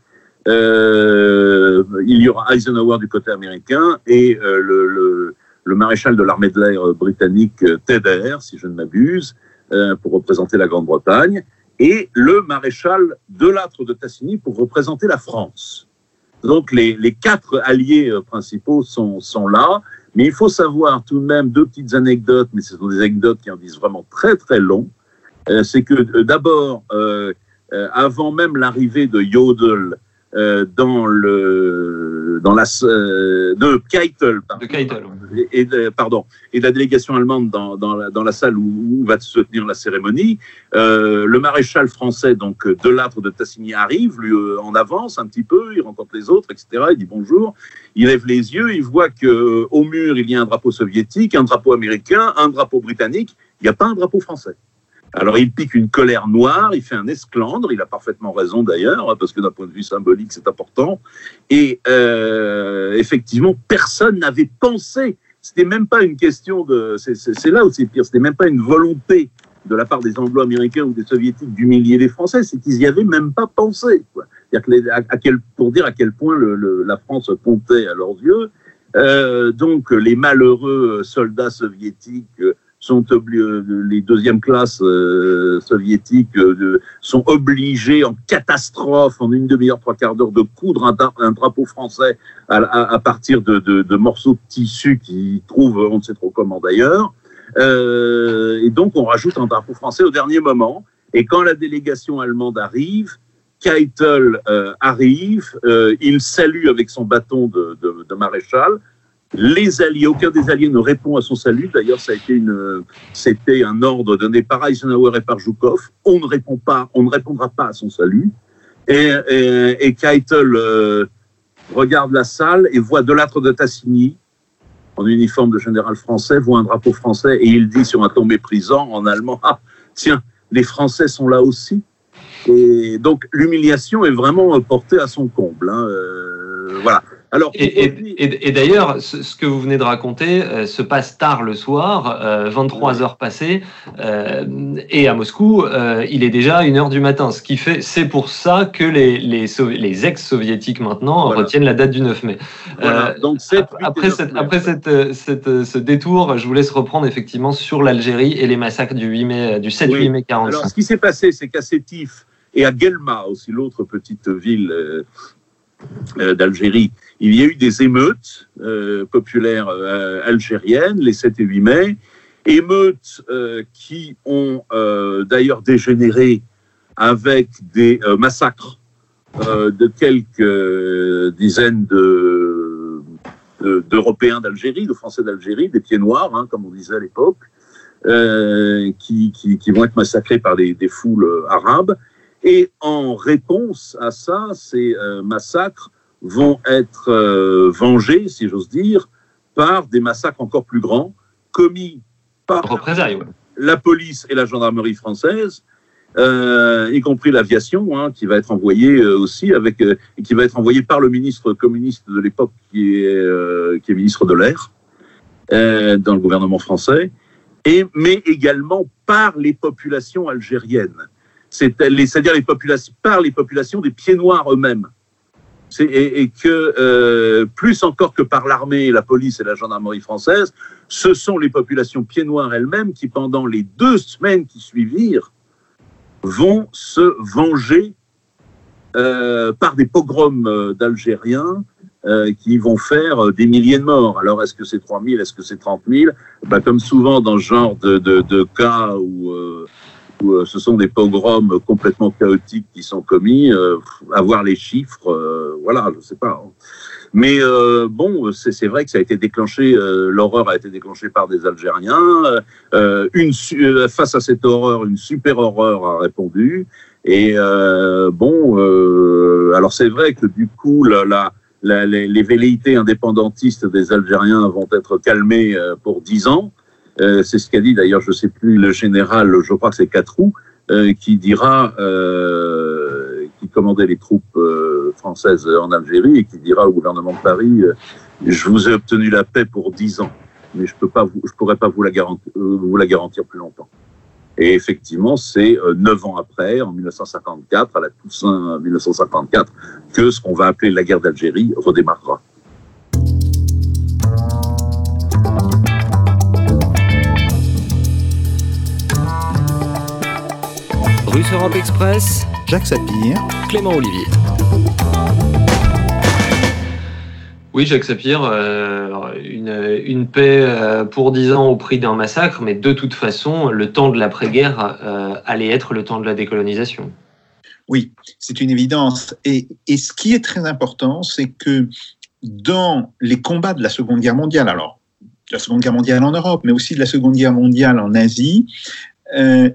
Euh, il y aura Eisenhower du côté américain et euh, le, maréchal de l'armée de l'air britannique euh, Ted si je ne m'abuse, euh, pour représenter la Grande-Bretagne, et le maréchal Delattre de Tassigny pour représenter la France. Donc les, quatre alliés euh, principaux sont là, mais il faut savoir tout de même deux petites anecdotes, mais ce sont des anecdotes qui en disent vraiment très très long. Euh, C'est que euh, d'abord, euh, avant même l'arrivée de Jodl euh, dans le dans la euh, de Keitel, pardon, De Keitel. et, et de, pardon et de la délégation allemande dans, dans, la, dans la salle où, où va se tenir la cérémonie. Euh, le maréchal français donc Delattre de Tassigny arrive, lui euh, en avance un petit peu, il rencontre les autres, etc. Il dit bonjour, il lève les yeux, il voit que au mur il y a un drapeau soviétique, un drapeau américain, un drapeau britannique. Il n'y a pas un drapeau français. Alors il pique une colère noire, il fait un esclandre, il a parfaitement raison d'ailleurs, hein, parce que d'un point de vue symbolique c'est important. Et euh, effectivement, personne n'avait pensé. C'était même pas une question de. C'est là où c'est pire. C'était même pas une volonté de la part des anglo-américains ou des soviétiques d'humilier les Français, c'est qu'ils n'y avaient même pas pensé. Quoi. Que les, à, quel, pour dire à quel point la France comptait à leurs yeux. Euh, donc les malheureux soldats soviétiques sont les deuxièmes classes euh, soviétiques euh, sont obligés en catastrophe en une demi-heure trois quarts d'heure de coudre un, drapeau français à, partir de, morceaux de tissu qu'ils trouvent on ne sait trop comment d'ailleurs. Euh, et donc on rajoute un drapeau français au dernier moment. Et quand la délégation allemande arrive Keitel euh, arrive il salue avec son bâton de maréchal les alliés, aucun des alliés ne répond à son salut. D'ailleurs, ça a été une, c'était un ordre donné par Eisenhower et par Zhukov. On ne répond pas, on ne répondra pas à son salut. Et, Keitel euh, regarde la salle et voit Delattre de Tassigny, en uniforme de général français, voit un drapeau français et il dit sur un ton méprisant en allemand, ah, tiens, les Français sont là aussi. Et donc, l'humiliation est vraiment portée à son comble. Hein. Euh, voilà. Alors, et, et, et d'ailleurs, ce, ce, que vous venez de raconter euh, se passe tard le soir, euh, 23 heures passées, euh, et à Moscou, euh, il est déjà 1 heure du matin. Ce qui fait, c'est pour ça que les, les, les ex-soviétiques maintenant voilà. retiennent la date du 9 mai. Voilà. Donc, après, cette, après cette, cette, ce détour, je vous laisse reprendre effectivement sur l'Algérie et les massacres du 8 mai, du 7-8 oui. mai 45. Alors, ce qui s'est passé, c'est qu'à Sétif et à Guelma, aussi l'autre petite ville d'Algérie, il y a eu des émeutes euh, populaires euh, algériennes les 7 et 8 mai, émeutes euh, qui ont d'ailleurs dégénéré avec des massacres de quelques dizaines de, d'Européens d'Algérie, de Français d'Algérie, des pieds noirs, hein, comme on disait à l'époque, qui, vont être massacrés par des, foules arabes. Et en réponse à ça, ces massacres vont être euh, vengés, si j'ose dire, par des massacres encore plus grands commis par la police et la gendarmerie française, euh, y compris l'aviation, hein, qui va être envoyée euh, aussi avec, et qui va être envoyée par le ministre communiste de l'époque, qui est qui est ministre de l'air dans le gouvernement français, et mais également par les populations algériennes, c'est-à-dire les populations par les populations des pieds noirs eux-mêmes et, que euh, plus encore que par l'armée, la police et la gendarmerie française, ce sont les populations pieds noirs elles-mêmes qui, pendant les deux semaines qui suivirent, vont se venger euh, par des pogroms euh, d'Algériens qui vont faire des milliers de morts. Alors, est-ce que c'est 3 000, est-ce que c'est 30 000 ben, Comme souvent dans ce genre de, cas où euh, ce sont des pogroms complètement chaotiques qui sont commis. Euh, avoir les chiffres, euh, voilà, je ne sais pas. Mais euh, bon, c'est vrai que ça a été déclenché, euh, l'horreur a été déclenchée par des Algériens. Euh, une, face à cette horreur, une super horreur a répondu. Et bon, alors c'est vrai que du coup, les, les, velléités indépendantistes des Algériens vont être calmées pour dix ans. Euh, c'est ce qu'a dit d'ailleurs, je ne sais plus, le général, je crois que c'est Catroux, euh, qui dira, euh, qui commandait les troupes euh, françaises en Algérie et qui dira au gouvernement de Paris, euh, je vous ai obtenu la paix pour dix ans, mais je peux pas, pourrais pas vous la garantir, vous la garantir plus longtemps. Et effectivement, c'est neuf ans après, en 1954, à la Toussaint 1954, que ce qu'on va appeler la guerre d'Algérie redémarrera. Russe Europe Express, Jacques Sapir, Clément Olivier. Oui, Jacques Sapir, euh, une, une, paix euh, pour 10 ans au prix d'un massacre, mais de toute façon, le temps de l'après-guerre euh, allait être le temps de la décolonisation. Oui, c'est une évidence. Et, et, ce qui est très important, c'est que dans les combats de la Seconde Guerre mondiale, alors de la Seconde Guerre mondiale en Europe, mais aussi de la Seconde Guerre mondiale en Asie, euh,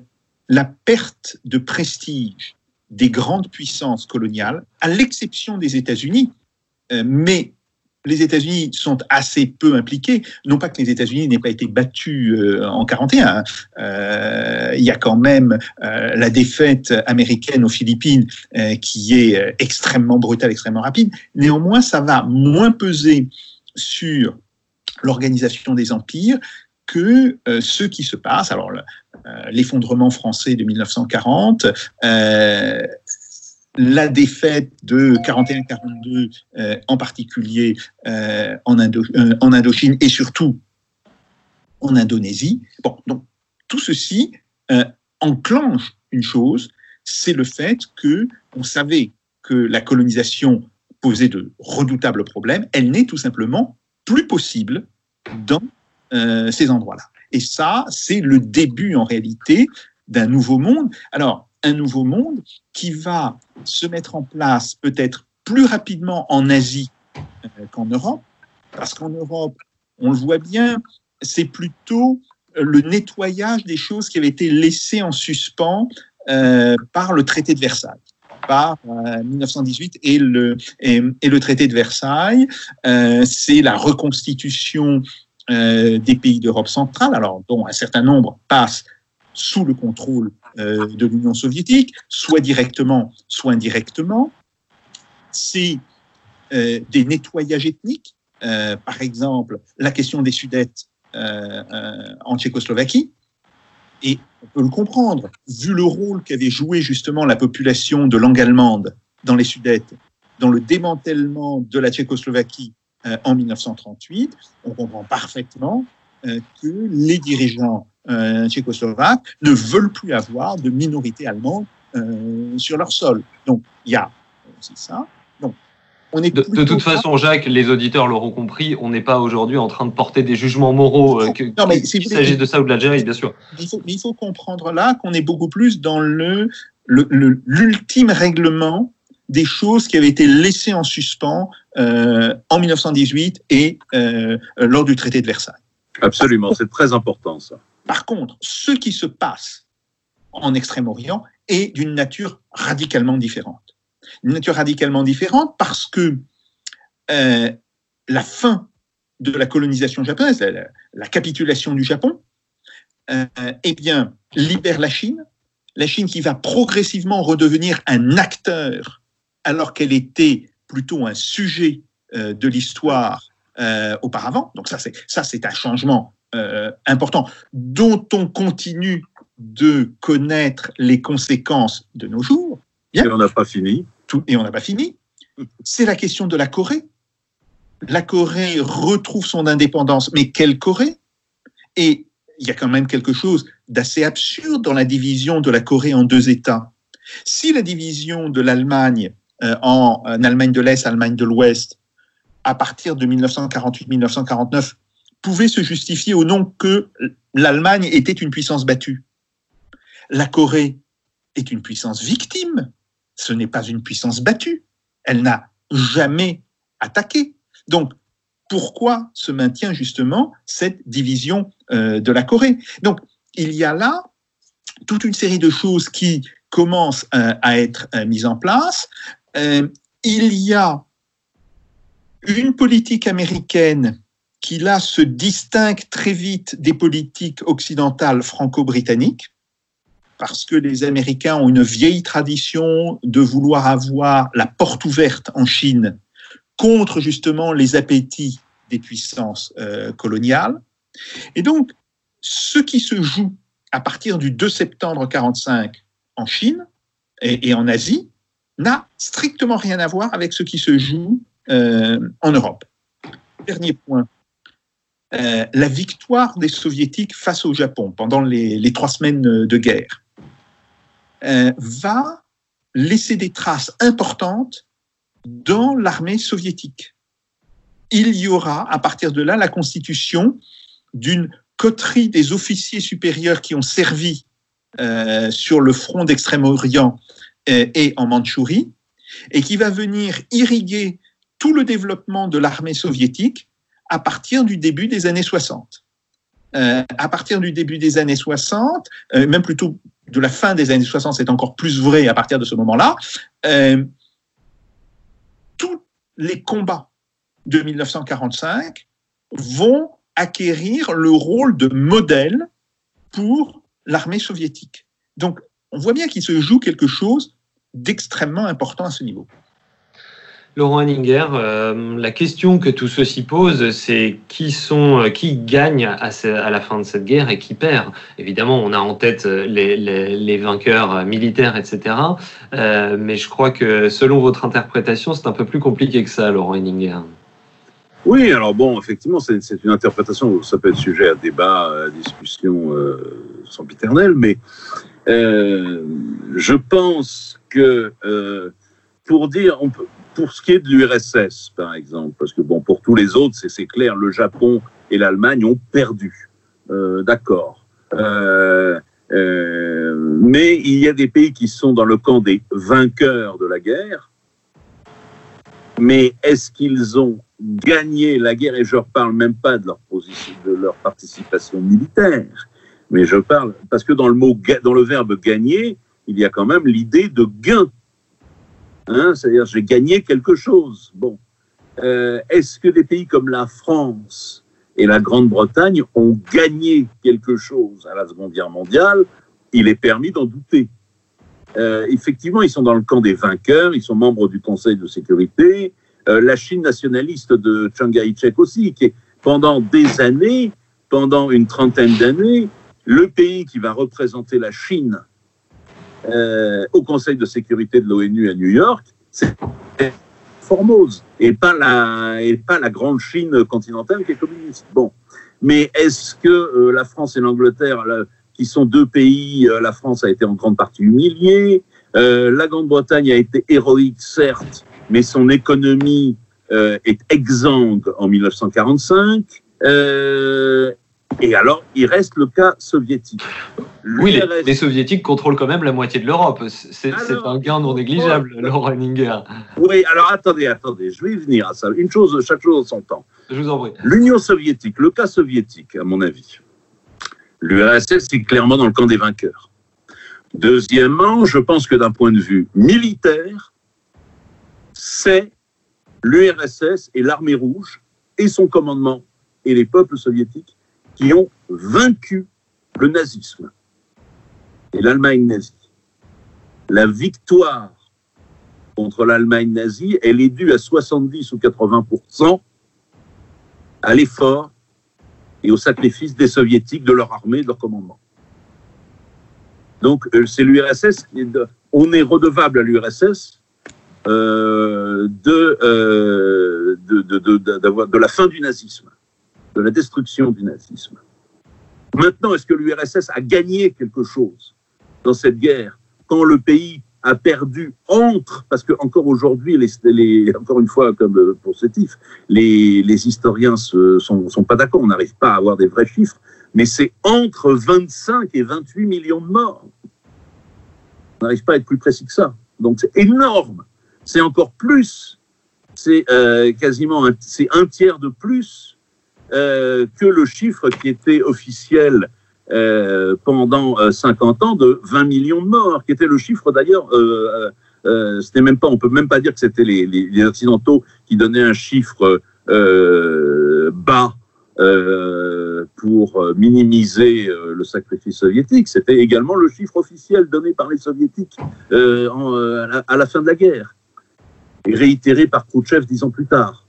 la perte de prestige des grandes puissances coloniales, à l'exception des États-Unis, euh, mais les États-Unis sont assez peu impliqués. Non pas que les États-Unis n'aient pas été battus euh, en 41. Hein. Euh, il y a quand même la défaite américaine aux Philippines qui est extrêmement brutale, extrêmement rapide. Néanmoins, ça va moins peser sur l'organisation des empires que ce qui se passe. Alors, l'effondrement français de 1940, euh, la défaite de 41-42 euh, en particulier euh, en, euh, en Indochine et surtout en Indonésie. Bon, donc tout ceci euh, enclenche une chose, c'est le fait que on savait que la colonisation posait de redoutables problèmes, elle n'est tout simplement plus possible dans euh, ces endroits-là. Et ça, c'est le début en réalité d'un nouveau monde. Alors, un nouveau monde qui va se mettre en place peut-être plus rapidement en Asie euh, qu'en Europe, parce qu'en Europe, on le voit bien, c'est plutôt le nettoyage des choses qui avaient été laissées en suspens euh, par le traité de Versailles par euh, 1918 et le, et, le traité de Versailles. Euh, c'est la reconstitution euh, des pays d'Europe centrale, alors dont un certain nombre passent sous le contrôle euh, de l'Union soviétique, soit directement, soit indirectement. C'est euh, des nettoyages ethniques, par exemple la question des Sudètes en Tchécoslovaquie, et on peut le comprendre, vu le rôle qu'avait joué justement la population de langue allemande dans les Sudètes, dans le démantèlement de la Tchécoslovaquie euh, en 1938, on comprend parfaitement euh, que les dirigeants euh, tchécoslovaques ne veulent plus avoir de minorité allemande sur leur sol. Donc il y a aussi ça. Donc on est de, de toute façon. Jacques, les auditeurs l'auront compris, on n'est pas aujourd'hui en train de porter des jugements moraux, qu'il s'agisse de ça ou de l'Algérie, bien sûr. Il faut, il faut comprendre là qu'on est beaucoup plus dans le l'ultime règlement des choses qui avaient été laissées en suspens euh, en 1918 et euh, lors du traité de Versailles. Absolument, c'est très important ça. Par contre, ce qui se passe en Extrême-Orient est d'une nature radicalement différente. Une nature radicalement différente parce que euh, la fin de la colonisation japonaise, la, la capitulation du Japon, euh, eh bien, libère la Chine. La Chine qui va progressivement redevenir un acteur alors qu'elle était plutôt un sujet euh, de l'histoire euh, auparavant. Donc ça, c'est ça, c'est un changement euh, important dont on continue de connaître les conséquences de nos jours. Bien. Et on n'a pas fini. Tout, et on n'a pas fini. C'est la question de la Corée. La Corée retrouve son indépendance, mais quelle Corée? Et il y a quand même quelque chose d'assez absurde dans la division de la Corée en deux États. Si la division de l'Allemagne en, en, Allemagne de l'Est, Allemagne de l'Ouest, à partir de 1948-1949, pouvait se justifier au nom que l'Allemagne était une puissance battue. La Corée est une puissance victime, ce n'est pas une puissance battue. Elle n'a jamais attaqué. Donc, pourquoi se maintient justement cette division euh, de la Corée? Donc, il y a là toute une série de choses qui commencent euh, à être euh, mises en place. Euh, il y a une politique américaine qui là se distingue très vite des politiques occidentales franco-britanniques, parce que les Américains ont une vieille tradition de vouloir avoir la porte ouverte en Chine contre justement les appétits des puissances euh, coloniales. Et donc, ce qui se joue à partir du 2 septembre 1945 en Chine et, et en Asie n'a strictement rien à voir avec ce qui se joue euh, en Europe. Dernier point. Euh, la victoire des soviétiques face au Japon pendant les, trois semaines de guerre euh, va laisser des traces importantes dans l'armée soviétique. Il y aura à partir de là la constitution d'une coterie des officiers supérieurs qui ont servi euh, sur le front d'Extrême-Orient et, et en Mandchourie, et qui va venir irriguer tout le développement de l'armée soviétique à partir du début des années 60. Euh, à partir du début des années 60, euh, même plutôt de la fin des années 60, c'est encore plus vrai à partir de ce moment-là, euh, tous les combats de 1945 vont acquérir le rôle de modèle pour l'armée soviétique. Donc, on voit bien qu'il se joue quelque chose d'extrêmement important à ce niveau. Laurent Henninger, euh, la question que tout ceci pose, c'est qui sont, euh, qui gagne à, ce- à la fin de cette guerre et qui perd. Évidemment, on a en tête euh, les, les- les vainqueurs militaires, etc. Euh, mais je crois que selon votre interprétation, c'est un peu plus compliqué que ça, Laurent Henninger. Oui, alors bon, effectivement, c'est une interprétation, ça peut être sujet à débat, à discussion euh, sempiternelle, mais euh, je pense que euh, pour dire, pour ce qui est de l'URSS, par exemple, parce que bon, pour tous les autres, c'est- c'est clair, le Japon et l'Allemagne ont perdu. Euh, D'accord. Euh, euh, mais il y a des pays qui sont dans le camp des vainqueurs de la guerre. Mais est-ce qu'ils ont gagné la guerre? Et je ne parle même pas de leur, position, de leur participation militaire, mais je parle parce que dans le mot, dans le verbe gagner, il y a quand même l'idée de gain. Hein, C'est-à-dire, j'ai gagné quelque chose. Bon. Euh, Est-ce que des pays comme la France et la Grande-Bretagne ont gagné quelque chose à la Seconde Guerre mondiale? Il est permis d'en douter. Euh, effectivement, ils sont dans le camp des vainqueurs, ils sont membres du Conseil de sécurité. Euh, la Chine nationaliste de Chiang Kai-shek aussi, qui est pendant des années, pendant une trentaine d'années, le pays qui va représenter la Chine euh, au Conseil de sécurité de l'ONU à New York, c'est Formose et pas la grande Chine continentale qui est communiste. Bon, mais est-ce que euh, la France et l'Angleterre, qui sont deux pays, euh, la France a été en grande partie humiliée, la Grande-Bretagne a été héroïque certes, mais son économie est exsangue en 1945. Euh, et alors, il reste le cas soviétique. Oui, les, soviétiques contrôlent quand même la moitié de l'Europe. C'est Alors, un gain non négligeable, Laurent Henninger. Oui, alors attendez, attendez, je vais y venir à ça. Une chose, chaque chose en son temps. Je vous en prie. L'Union soviétique, le cas soviétique, à mon avis. L'URSS, c'est clairement dans le camp des vainqueurs. Deuxièmement, je pense que d'un point de vue militaire, c'est l'URSS et l'armée rouge et son commandement et les peuples soviétiques qui ont vaincu le nazisme et l'Allemagne nazie. La victoire contre l'Allemagne nazie, elle est due à 70 ou 80% à l'effort et au sacrifice des soviétiques, de leur armée, de leur commandement. Donc euh, c'est l'URSS, on est redevable à l'URSS euh, de, euh, de, de, de- de la fin du nazisme, de la destruction du nazisme. Maintenant, est-ce que l'URSS a gagné quelque chose dans cette guerre quand le pays a perdu entre, parce que encore aujourd'hui, les, encore une fois, comme euh, pour Sétif, les, les historiens ne sont, pas d'accord, on n'arrive pas à avoir des vrais chiffres, mais c'est entre 25 et 28 millions de morts. On n'arrive pas à être plus précis que ça. Donc c'est énorme. C'est encore plus. C'est euh, quasiment un tiers de plus euh, que le chiffre qui était officiel euh, pendant euh, 50 ans de 20 millions de morts, qui était le chiffre d'ailleurs. Euh, euh, même pas, on peut même pas dire que c'était les, occidentaux qui donnaient un chiffre euh, bas euh, pour euh, minimiser euh, le sacrifice soviétique. C'était également le chiffre officiel donné par les soviétiques euh, euh, à, la, fin de la guerre, réitéré par Khrouchtchev dix ans plus tard.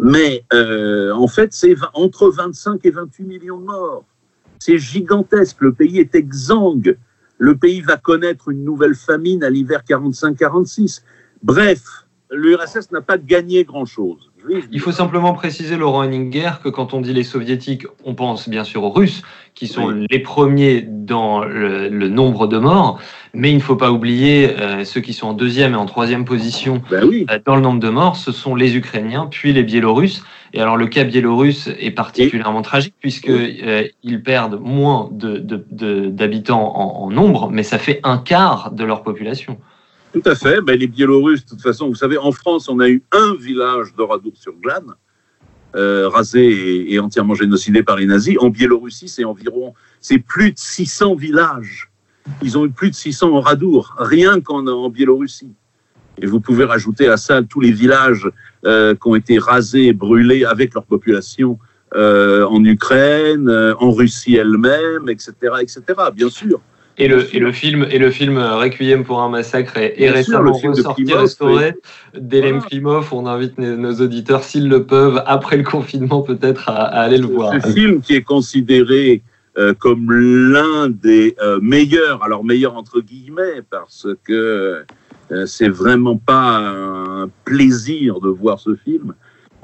Mais euh, en fait, c'est entre 25 et 28 millions de morts. C'est gigantesque. Le pays est exsangue. Le pays va connaître une nouvelle famine à l'hiver 45-46. Bref, l'URSS n'a pas gagné grand-chose. Il faut simplement préciser, Laurent Henninger, que quand on dit les soviétiques, on pense bien sûr aux Russes, qui sont Oui. les premiers dans le, le nombre de morts, mais il ne faut pas oublier euh, ceux qui sont en deuxième et en troisième position Ben oui. euh, dans le nombre de morts, ce sont les Ukrainiens, puis les Biélorusses. Et alors le cas biélorusse est particulièrement tragique puisque euh, ils perdent moins de- de- de- d'habitants en, en nombre, mais ça fait un quart de leur population. Tout à fait. Ben, les Biélorusses, de toute façon, vous savez, en France, on a eu un village d'Oradour-sur-Glane, euh, rasé et, entièrement génocidé par les nazis. En Biélorussie, c'est environ, c'est plus de 600 villages. Ils ont eu plus de 600 Oradour, rien qu'en en Biélorussie. Et vous pouvez rajouter à ça tous les villages euh, qui ont été rasés, brûlés avec leur population euh, en Ukraine, en Russie elle-même, etc., etc. Bien sûr. Et le, et le film et le film Requiem pour un massacre est, sûr, récemment de ressorti, restauré d'Hélène Voilà. Klimov. On invite nos, nos auditeurs, s'ils le peuvent, après le confinement, peut-être à, à aller le voir. Ce film qui est considéré euh, comme l'un des euh, meilleurs, alors meilleur entre guillemets, parce que euh, c'est vraiment pas un plaisir de voir ce film.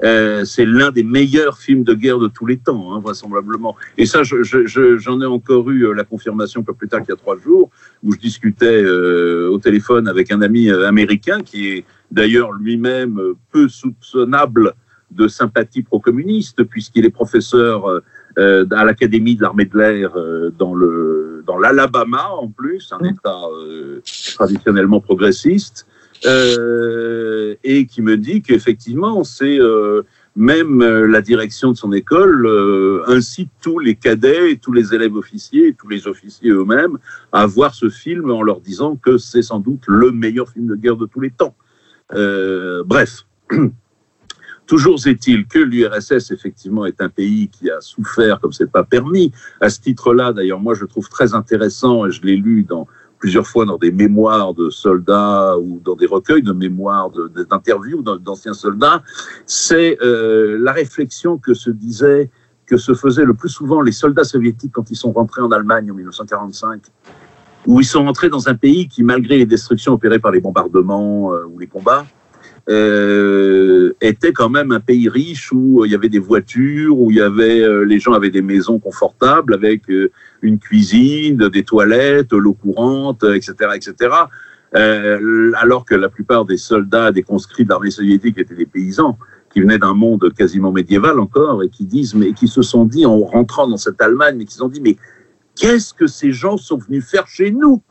Euh, c'est l'un des meilleurs films de guerre de tous les temps, hein, vraisemblablement. Et ça, je- je- je- j'en ai encore eu euh, la confirmation pas plus tard qu'il y a trois jours, où je discutais euh, au téléphone avec un ami américain qui est d'ailleurs lui-même peu soupçonnable de sympathie pro-communiste, puisqu'il est professeur euh, à l'Académie de l'armée de l'air dans le dans l'Alabama en plus, un État euh, traditionnellement progressiste, euh, et qui me dit qu'effectivement c'est euh, même euh, la direction de son école incite tous les cadets, et tous les élèves officiers, tous les officiers eux-mêmes à voir ce film en leur disant que c'est sans doute le meilleur film de guerre de tous les temps. Bref. Toujours est-il que l'URSS, effectivement, est un pays qui a souffert comme c'est pas permis. À ce titre-là, d'ailleurs, moi, je trouve très intéressant, et je l'ai lu dans, plusieurs fois dans des mémoires de soldats ou dans des recueils de mémoires d'interviews d'anciens soldats, c'est euh, la réflexion que se disait, que se faisaient le plus souvent les soldats soviétiques quand ils sont rentrés en Allemagne en 1945, où ils sont rentrés dans un pays qui, malgré les destructions opérées par les bombardements euh, ou les combats, euh, était quand même un pays riche où euh, il y avait des voitures, où il y avait euh, les gens avaient des maisons confortables avec une cuisine, des toilettes, l'eau courante, etc., etc. Alors que la plupart des soldats, des conscrits de l'armée soviétique étaient des paysans qui venaient d'un monde quasiment médiéval encore et qui disent, mais qui se sont dit en rentrant dans cette Allemagne, mais qui se dit, mais qu'est-ce que ces gens sont venus faire chez nous?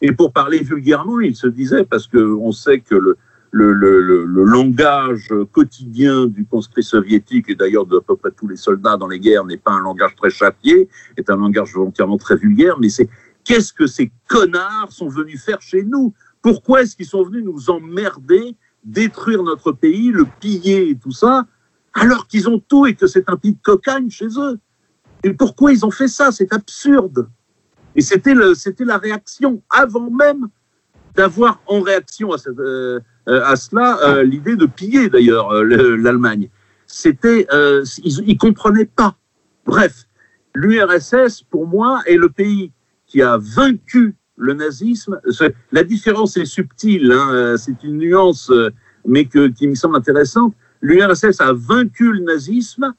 Et pour parler vulgairement, ils se disaient, parce que on sait que le, le, langage quotidien du conscrit soviétique, et d'ailleurs de à peu près tous les soldats dans les guerres, n'est pas un langage très châtié, est un langage volontairement très vulgaire, mais c'est qu'est-ce que ces connards sont venus faire chez nous? Pourquoi est-ce qu'ils sont venus nous emmerder, détruire notre pays, le piller et tout ça, alors qu'ils ont tout et que c'est un pays de cocagne chez eux? Et pourquoi ils ont fait ça? C'est absurde. Et c'était la réaction avant même d'avoir en réaction à, cette, euh, à cela euh, l'idée de piller d'ailleurs euh, le- l'Allemagne. C'était, euh, ils, ils comprenaient pas. Bref, l'URSS pour moi est le pays qui a vaincu le nazisme. La différence est subtile, hein, euh, c'est une nuance, euh, mais qui me semble intéressante. L'URSS a vaincu le nazisme,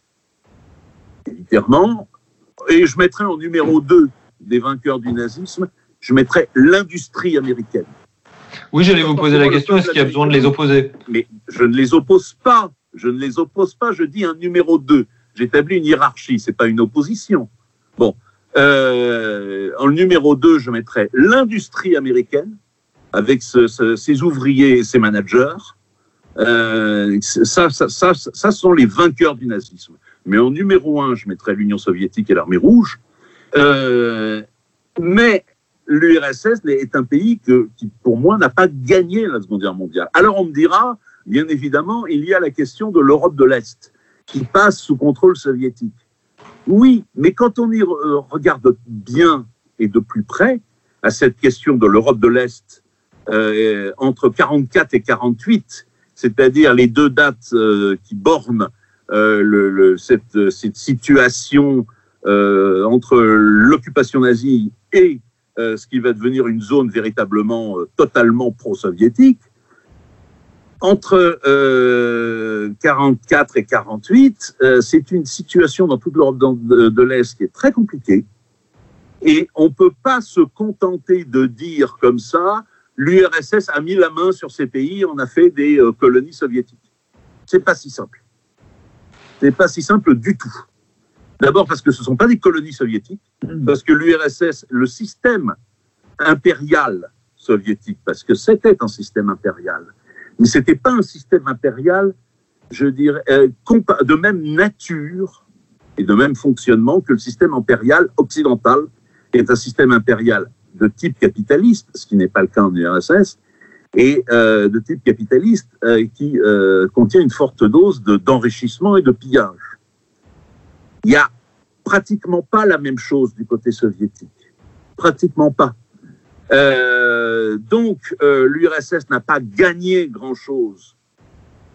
littéralement, et je mettrais en numéro 2 des vainqueurs du nazisme, je mettrais l'industrie américaine. Oui, j'allais vous poser la question, est-ce qu'il y a besoin de les opposer? Mais je ne les oppose pas. Je ne les oppose pas. Je dis un numéro 2. J'établis une hiérarchie. C'est pas une opposition. Bon. Euh, en numéro 2, je mettrais l'industrie américaine avec ce- ce- ses ouvriers et ses managers. Euh, ça, ça, ça, ça sont les vainqueurs du nazisme. Mais en numéro 1, je mettrais l'Union soviétique et l'armée rouge. Euh, mais l'URSS est un pays que, qui, pour moi, n'a pas gagné la Seconde Guerre mondiale. Alors on me dira, bien évidemment, il y a la question de l'Europe de l'Est, qui passe sous contrôle soviétique. Oui, mais quand on y euh, regarde bien et de plus près à cette question de l'Europe de l'Est, euh, entre 44 et 48, c'est-à-dire les deux dates euh, qui bornent cette, situation entre l'occupation nazie et ce qui va devenir une zone véritablement euh, totalement pro-soviétique. Entre euh, 44 et 48, euh, c'est une situation dans toute l'Europe de, de l'Est qui est très compliquée. Et on ne peut pas se contenter de dire comme ça, l'URSS a mis la main sur ces pays, on a fait des euh, colonies soviétiques. C'est pas si simple. C'est pas si simple du tout. D'abord parce que ce ne sont pas des colonies soviétiques, parce que l'URSS, le système impérial soviétique, parce que c'était un système impérial, mais c'était pas un système impérial, je dirais, euh, de même nature et de même fonctionnement que le système impérial occidental, qui est un système impérial de type capitaliste, ce qui n'est pas le cas en URSS, et euh, de type capitaliste euh, qui euh, contient une forte dose de- d'enrichissement et de pillage. Il y a pratiquement pas la même chose du côté soviétique. pratiquement pas. Euh, donc, euh, l'URSS n'a pas gagné grand-chose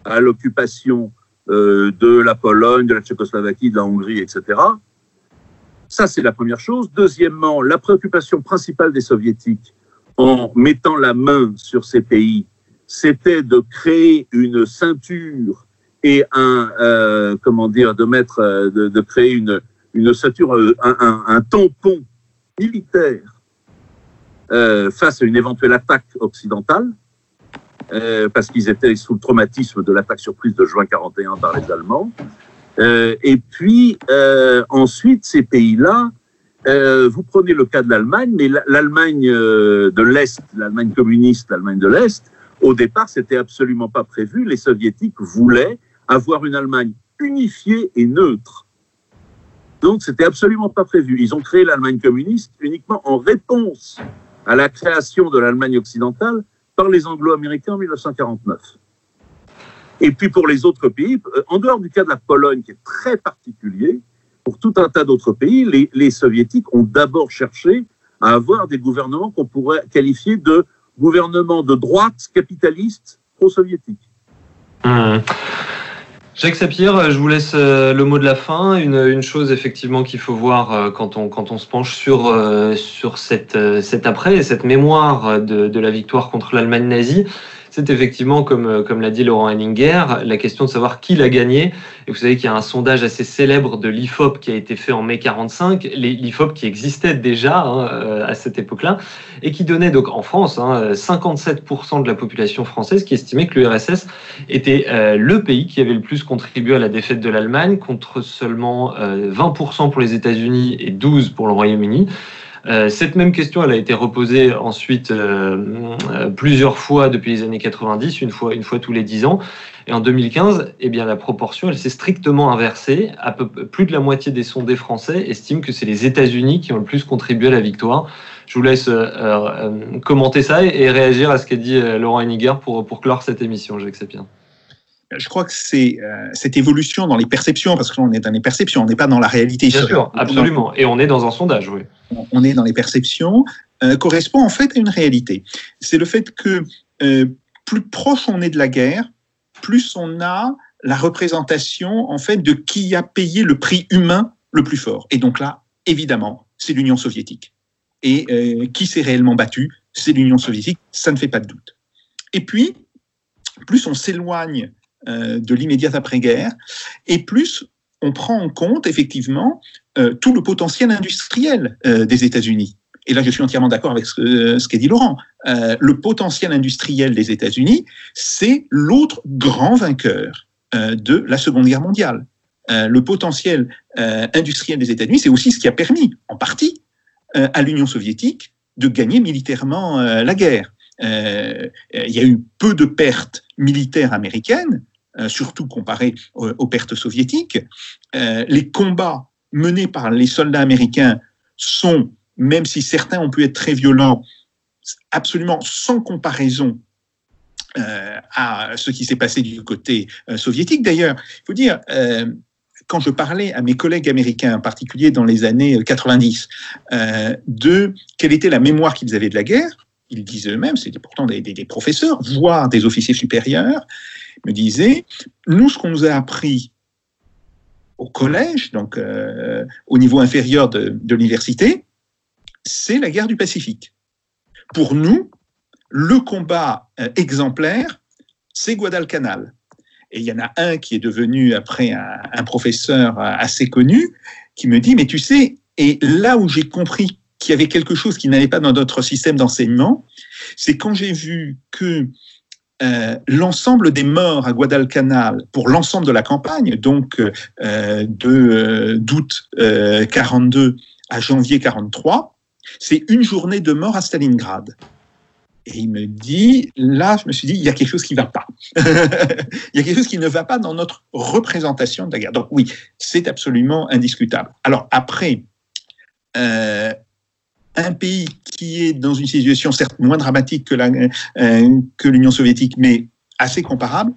à l'occupation euh, de la Pologne, de la Tchécoslovaquie, de la Hongrie, etc. Ça, c'est la première chose. Deuxièmement, la préoccupation principale des soviétiques en mettant la main sur ces pays, c'était de créer une ceinture et un, euh, comment dire, de mettre, euh, de, créer une, une ceinture, euh, un, tampon militaire euh, face à une éventuelle attaque occidentale, euh, parce qu'ils étaient sous le traumatisme de l'attaque surprise de juin 41 par les Allemands. Euh, et puis euh, ensuite, ces pays-là, vous prenez le cas de l'Allemagne, mais la- l'Allemagne de l'Est, l'Allemagne communiste, l'Allemagne de l'Est, au départ, c'était absolument pas prévu. Les soviétiques voulaient avoir une Allemagne unifiée et neutre. Donc, c'était absolument pas prévu. Ils ont créé l'Allemagne communiste uniquement en réponse à la création de l'Allemagne occidentale par les Anglo-Américains en 1949. Et puis pour les autres pays, euh, en dehors du cas de la Pologne, qui est très particulier, pour tout un tas d'autres pays, les, soviétiques ont d'abord cherché à avoir des gouvernements qu'on pourrait qualifier de gouvernements de droite capitalistes pro-soviétiques. Hum. Jacques Sapir, je vous laisse euh, le mot de la fin. Une, chose effectivement qu'il faut voir euh, quand on, quand on se penche sur, euh, sur cette, euh, cet après, cette mémoire de, de la victoire contre l'Allemagne nazie, c'est effectivement, comme, euh, comme l'a dit Laurent Henninger, la question de savoir qui l'a gagné. Et vous savez qu'il y a un sondage assez célèbre de l'IFOP qui a été fait en mai 45, les- l'IFOP qui existait déjà hein, euh, à cette époque-là, et qui donnait donc en France hein, 57% de la population française qui estimait que l'URSS était euh, le pays qui avait le plus contribué à la défaite de l'Allemagne, contre seulement euh, 20% pour les États-Unis et 12% pour le Royaume-Uni. Euh, cette même question, elle a été reposée ensuite euh, euh, plusieurs fois depuis les années 90, une fois, une fois tous les 10 ans. Et en 2015, eh bien, la proportion, elle s'est strictement inversée. À peu, plus de la moitié des sondés français estiment que c'est les États-Unis qui ont le plus contribué à la victoire. Je vous laisse euh, commenter ça et, réagir à ce qu'a dit Laurent Henniger pour, pour clore cette émission, Jacques Sapien. Je crois que c'est euh, cette évolution dans les perceptions, parce qu'on est dans les perceptions, on n'est pas dans la réalité Bien sûr, absolument. Et on est dans un sondage, oui. on est dans les perceptions, euh, correspond en fait à une réalité. C'est le fait que euh, plus proche on est de la guerre, plus on a la représentation en fait de qui a payé le prix humain le plus fort. Et donc là, évidemment, c'est l'Union soviétique. Et qui s'est réellement battu, c'est l'Union soviétique, ça ne fait pas de doute. Et puis, plus on s'éloigne de l'immédiate après-guerre, et plus on prend en compte effectivement euh, tout le potentiel industriel euh, des États-Unis. Et là, je suis entièrement d'accord avec ce, qu'a dit Laurent. Euh, le potentiel industriel des États-Unis, c'est l'autre grand vainqueur euh, de la Seconde Guerre mondiale. Euh, le potentiel euh, industriel des États-Unis, c'est aussi ce qui a permis, en partie, euh, à l'Union soviétique de gagner militairement euh, la guerre. Euh, il y a eu peu de pertes militaires américaines, euh, surtout comparées aux, pertes soviétiques. Euh, les combats menés par les soldats américains sont, même si certains ont pu être très violents, absolument sans comparaison euh, à ce qui s'est passé du côté euh, soviétique. D'ailleurs, il faut dire, euh, quand je parlais à mes collègues américains, en particulier dans les années 90, euh, de quelle était la mémoire qu'ils avaient de la guerre, ils disaient eux-mêmes, c'était pourtant des professeurs, voire des officiers supérieurs, me disaient, nous, ce qu'on nous a appris au collège, donc euh, au niveau inférieur de, l'université, c'est la guerre du Pacifique. Pour nous, le combat euh, exemplaire, c'est Guadalcanal. Et il y en a un qui est devenu après un, un professeur euh, assez connu, qui me dit, mais tu sais, et là où j'ai compris qu'il y avait quelque chose qui n'allait pas dans notre système d'enseignement, c'est quand j'ai vu que euh, l'ensemble des morts à Guadalcanal pour l'ensemble de la campagne, donc euh, de euh, d'août euh, 42 à janvier 43, c'est une journée de mort à Stalingrad. Et il me dit, là, je me suis dit, il y a quelque chose qui ne va pas. il y a quelque chose qui ne va pas dans notre représentation de la guerre. Donc oui, c'est absolument indiscutable. Alors après, un pays qui est dans une situation certes moins dramatique que euh, l'Union soviétique, mais assez comparable,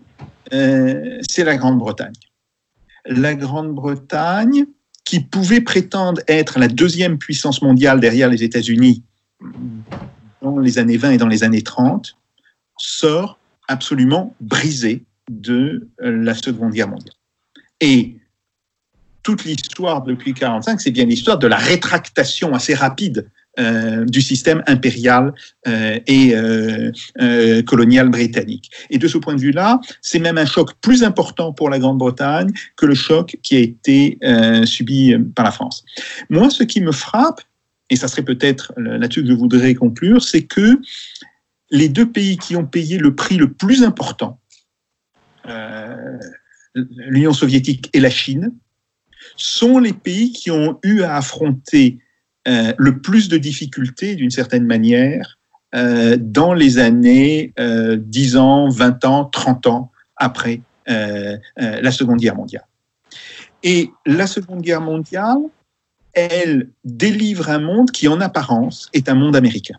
euh, c'est la Grande-Bretagne. La Grande-Bretagne qui pouvait prétendre être la deuxième puissance mondiale derrière les États-Unis dans les années 20 et dans les années 30, sort absolument brisé de euh, la Seconde Guerre mondiale. Et toute l'histoire depuis 1945, c'est bien l'histoire de la rétractation assez rapide euh, du système impérial euh, et euh, colonial britannique. Et de ce point de vue-là, c'est même un choc plus important pour la Grande-Bretagne que le choc qui a été subi par la France. Moi, ce qui me frappe, et ça serait peut-être là-dessus que je voudrais conclure, c'est que les deux pays qui ont payé le prix le plus important, l'Union soviétique et la Chine, sont les pays qui ont eu à affronter euh, le plus de difficultés, d'une certaine manière, euh, dans les années euh, 10 ans, 20 ans, 30 ans après euh, euh, la Seconde Guerre mondiale. Et la Seconde Guerre mondiale, elle délivre un monde qui, en apparence, est un monde américain.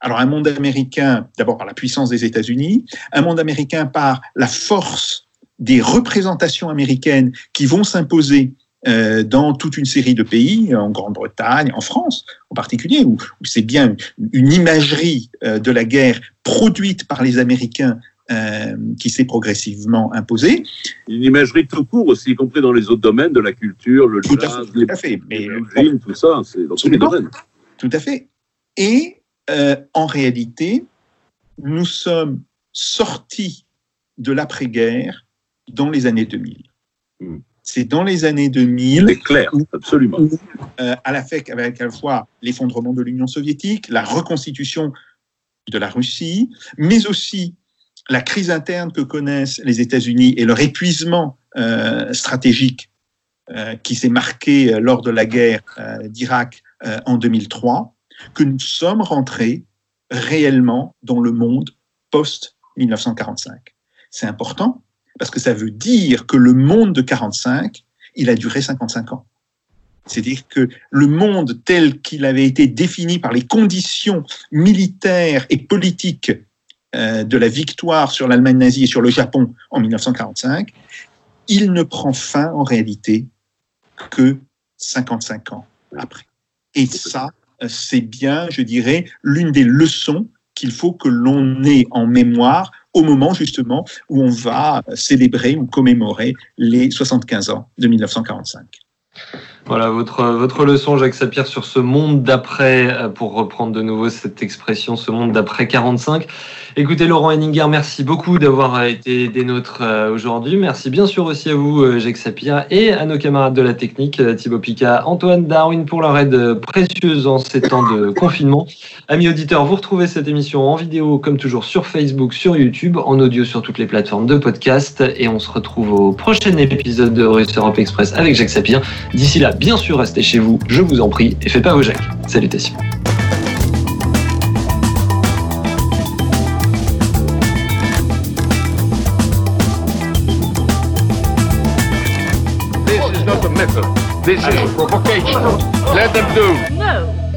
Alors un monde américain, d'abord par la puissance des États-Unis, un monde américain par la force des représentations américaines qui vont s'imposer euh, dans toute une série de pays, en Grande-Bretagne, en France en particulier, où, où c'est bien une imagerie euh, de la guerre produite par les Américains euh, qui s'est progressivement imposée. Une imagerie tout court aussi, y compris dans les autres domaines de la culture, le Tout à jazz, fait, tout fait. Mais, les films, tout ça, c'est dans tous les domaines. Tout à fait. Et euh, en réalité, nous sommes sortis de l'après-guerre dans les années 2000. Hmm. C'est dans les années 2000 C'est clair, absolument. euh, à la FEC avec à la fois l'effondrement de l'Union soviétique, la reconstitution de la Russie, mais aussi la crise interne que connaissent les États-Unis et leur épuisement euh, stratégique euh, qui s'est marqué lors de la guerre d'Irak en 2003, que nous sommes rentrés réellement dans le monde post-1945. C'est important parce que ça veut dire que le monde de 45, il a duré 55 ans. C'est-à-dire que le monde tel qu'il avait été défini par les conditions militaires et politiques euh, de la victoire sur l'Allemagne nazie et sur le Japon en 1945, il ne prend fin en réalité que 55 ans après. Et ça, c'est bien, je dirais, l'une des leçons qu'il faut que l'on ait en mémoire au moment justement où on va célébrer ou commémorer les 75 ans de 1945. Voilà votre, leçon, Jacques Sapir, sur ce monde d'après, euh, pour reprendre de nouveau cette expression, ce monde d'après 45. Écoutez, Laurent Henninger, merci beaucoup d'avoir été des nôtres euh, aujourd'hui. Merci bien sûr aussi à vous, euh, Jacques Sapir, et à nos camarades de la technique, Thibaut Picard, Antoine Darwin, pour leur aide précieuse en ces temps de confinement. Amis auditeurs, vous retrouvez cette émission en vidéo, comme toujours, sur Facebook, sur YouTube, en audio sur toutes les plateformes de podcast, et on se retrouve au prochain épisode de Russe Europe Express avec Jacques Sapir. D'ici là, bien sûr, restez chez vous, je vous en prie, et faites pas vos Jacques. Salutations. This is not a method. This is provocation. Let them do. No, no, no.